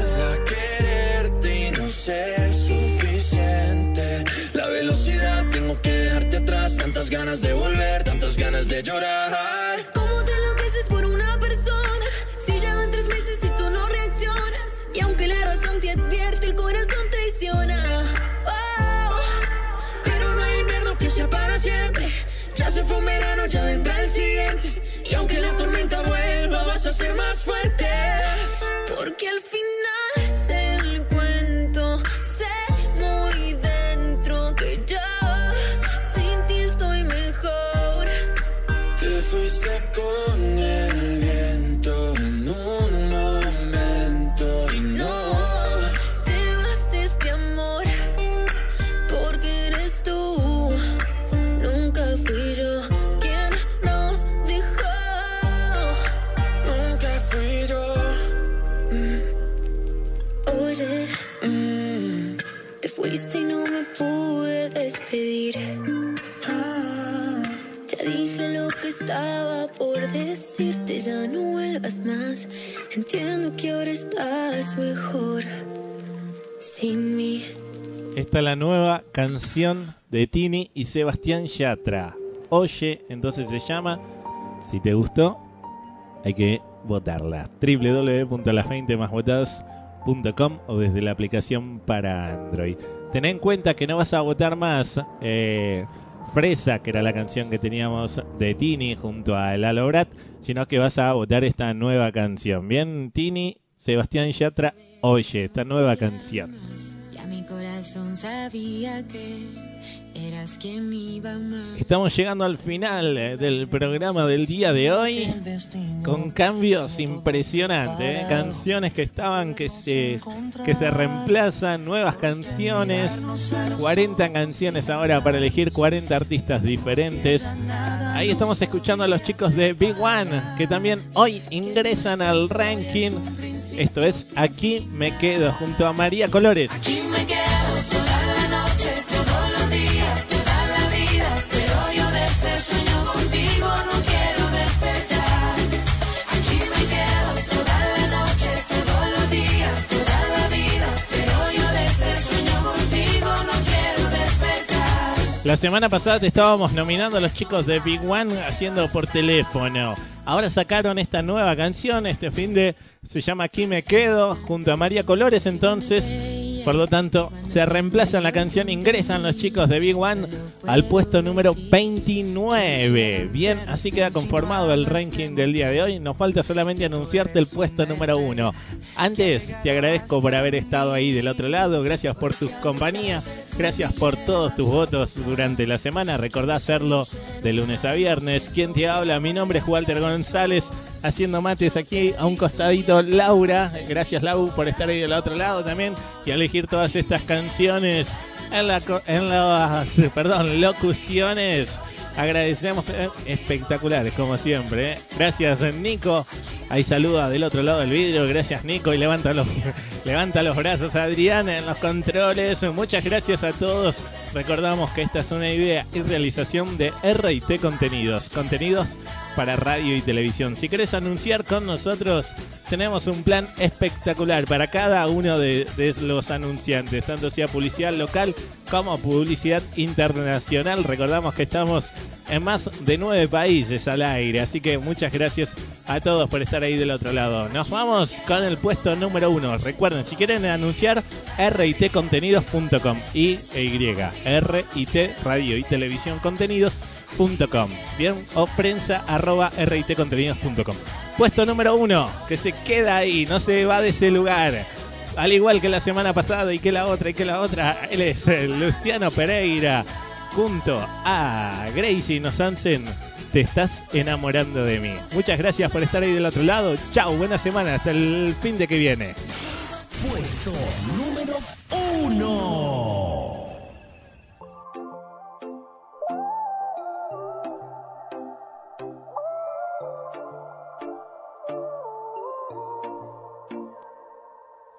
ser suficiente. La velocidad, tengo que dejarte atrás. Tantas ganas de volver, tantas ganas de llorar. ¿Cómo te enloqueces por una persona? Si ya tres meses y tú no reaccionas. Y aunque la razón te advierte, el corazón traiciona. Oh, Pero no hay invierno que sea para siempre. Ya se fue un verano, ya vendrá el siguiente. Y aunque la tormenta vuelva, vas a ser más fuerte. porque al final por decirte, ya no vuelvas más. Entiendo que ahora estás mejor sin mí. Esta es la nueva canción de Tini y Sebastián Yatra. Oye, entonces se llama. Si te gustó, hay que votarla. www.las20másvotadas.com o desde la aplicación para Android. Ten en cuenta que no vas a votar más eh, Fresa, que era la canción que teníamos de Tini junto a Lalo Brat, sino que vas a votar esta nueva canción. Bien, Tini, Sebastián Yatra, Oye, esta nueva canción. Mi corazón sabía que Estamos llegando al final eh, del programa del día de hoy con cambios impresionantes, eh. canciones que estaban que se que se reemplazan, nuevas canciones, 40 canciones ahora para elegir 40 artistas diferentes. Ahí estamos escuchando a los chicos de Big One que también hoy ingresan al ranking. Esto es Aquí me quedo junto a María Colores. Aquí me quedo La semana pasada te estábamos nominando a los chicos de Big One haciendo por teléfono. Ahora sacaron esta nueva canción, este fin de se llama Aquí me quedo, junto a María Colores entonces. Por lo tanto, se reemplazan la canción, ingresan los chicos de Big One al puesto número 29. Bien, así queda conformado el ranking del día de hoy. Nos falta solamente anunciarte el puesto número 1. Antes, te agradezco por haber estado ahí del otro lado. Gracias por tu compañía. Gracias por todos tus votos durante la semana. Recordá hacerlo de lunes a viernes. ¿Quién te habla? Mi nombre es Walter González. Haciendo mates aquí a un costadito Laura. Gracias Lau por estar ahí del otro lado también y elegir todas estas canciones en, la, en las perdón, locuciones. Agradecemos eh, espectaculares como siempre. eh. Gracias Nico. Ahí saluda del otro lado del vídeo. Gracias Nico y levanta los, levanta los brazos a Adrián en los controles. Muchas gracias a todos. Recordamos que esta es una idea y realización de RT Contenidos. Contenidos para radio y televisión. Si querés anunciar con nosotros, tenemos un plan espectacular para cada uno de, los anunciantes, tanto sea publicidad local como publicidad internacional. Recordamos que estamos en más de nueve países al aire. Así que muchas gracias a todos por estar ahí del otro lado. Nos vamos con el puesto número uno. Recuerden, si quieren anunciar, ritcontenidos.com y e Y, RIT Radio y Televisión Contenidos.com. Bien, o prensa arroba ritcontenidos.com. Puesto número uno, que se queda ahí, no se va de ese lugar. Al igual que la semana pasada y que la otra y que la otra, él es Luciano Pereira junto a Gracie Nosansen. Te estás enamorando de mí. Muchas gracias por estar ahí del otro lado. Chao, buena semana. Hasta el fin de que viene. Puesto número uno.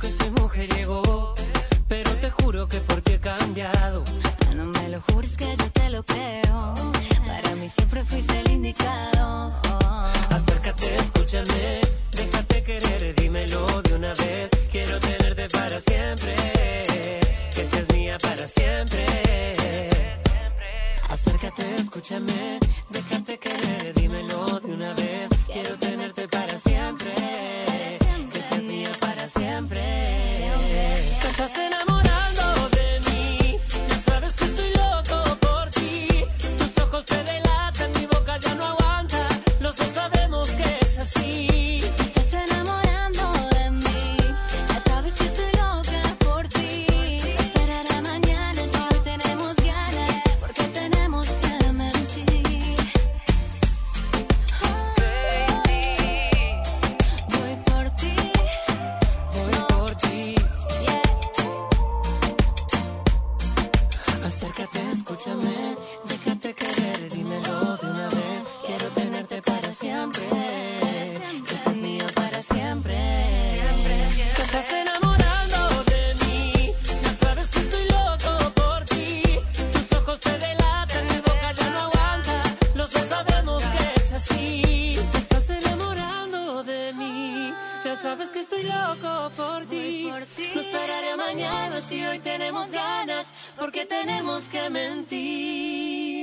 que soy mujeriego, pero te juro que por ti he cambiado. No me lo jures que yo te lo creo. Para mí siempre fuiste el indicado. Acércate, escúchame, déjate querer, dímelo de una vez. Quiero tenerte para siempre, que seas mía para siempre. Acércate, escúchame, déjate querer, dímelo de una vez. Quiero tenerte para siempre, siempre. Enamorando siempre, que seas mía para siempre. Te estás enamorando de mí, ya sabes que estoy loco por ti. Tus ojos te delatan, mi boca ya no aguanta. Los dos sabemos que es así. Te estás enamorando de mí, ya sabes que estoy loco por ti. No esperaré mañana si hoy tenemos ganas, porque tenemos que mentir.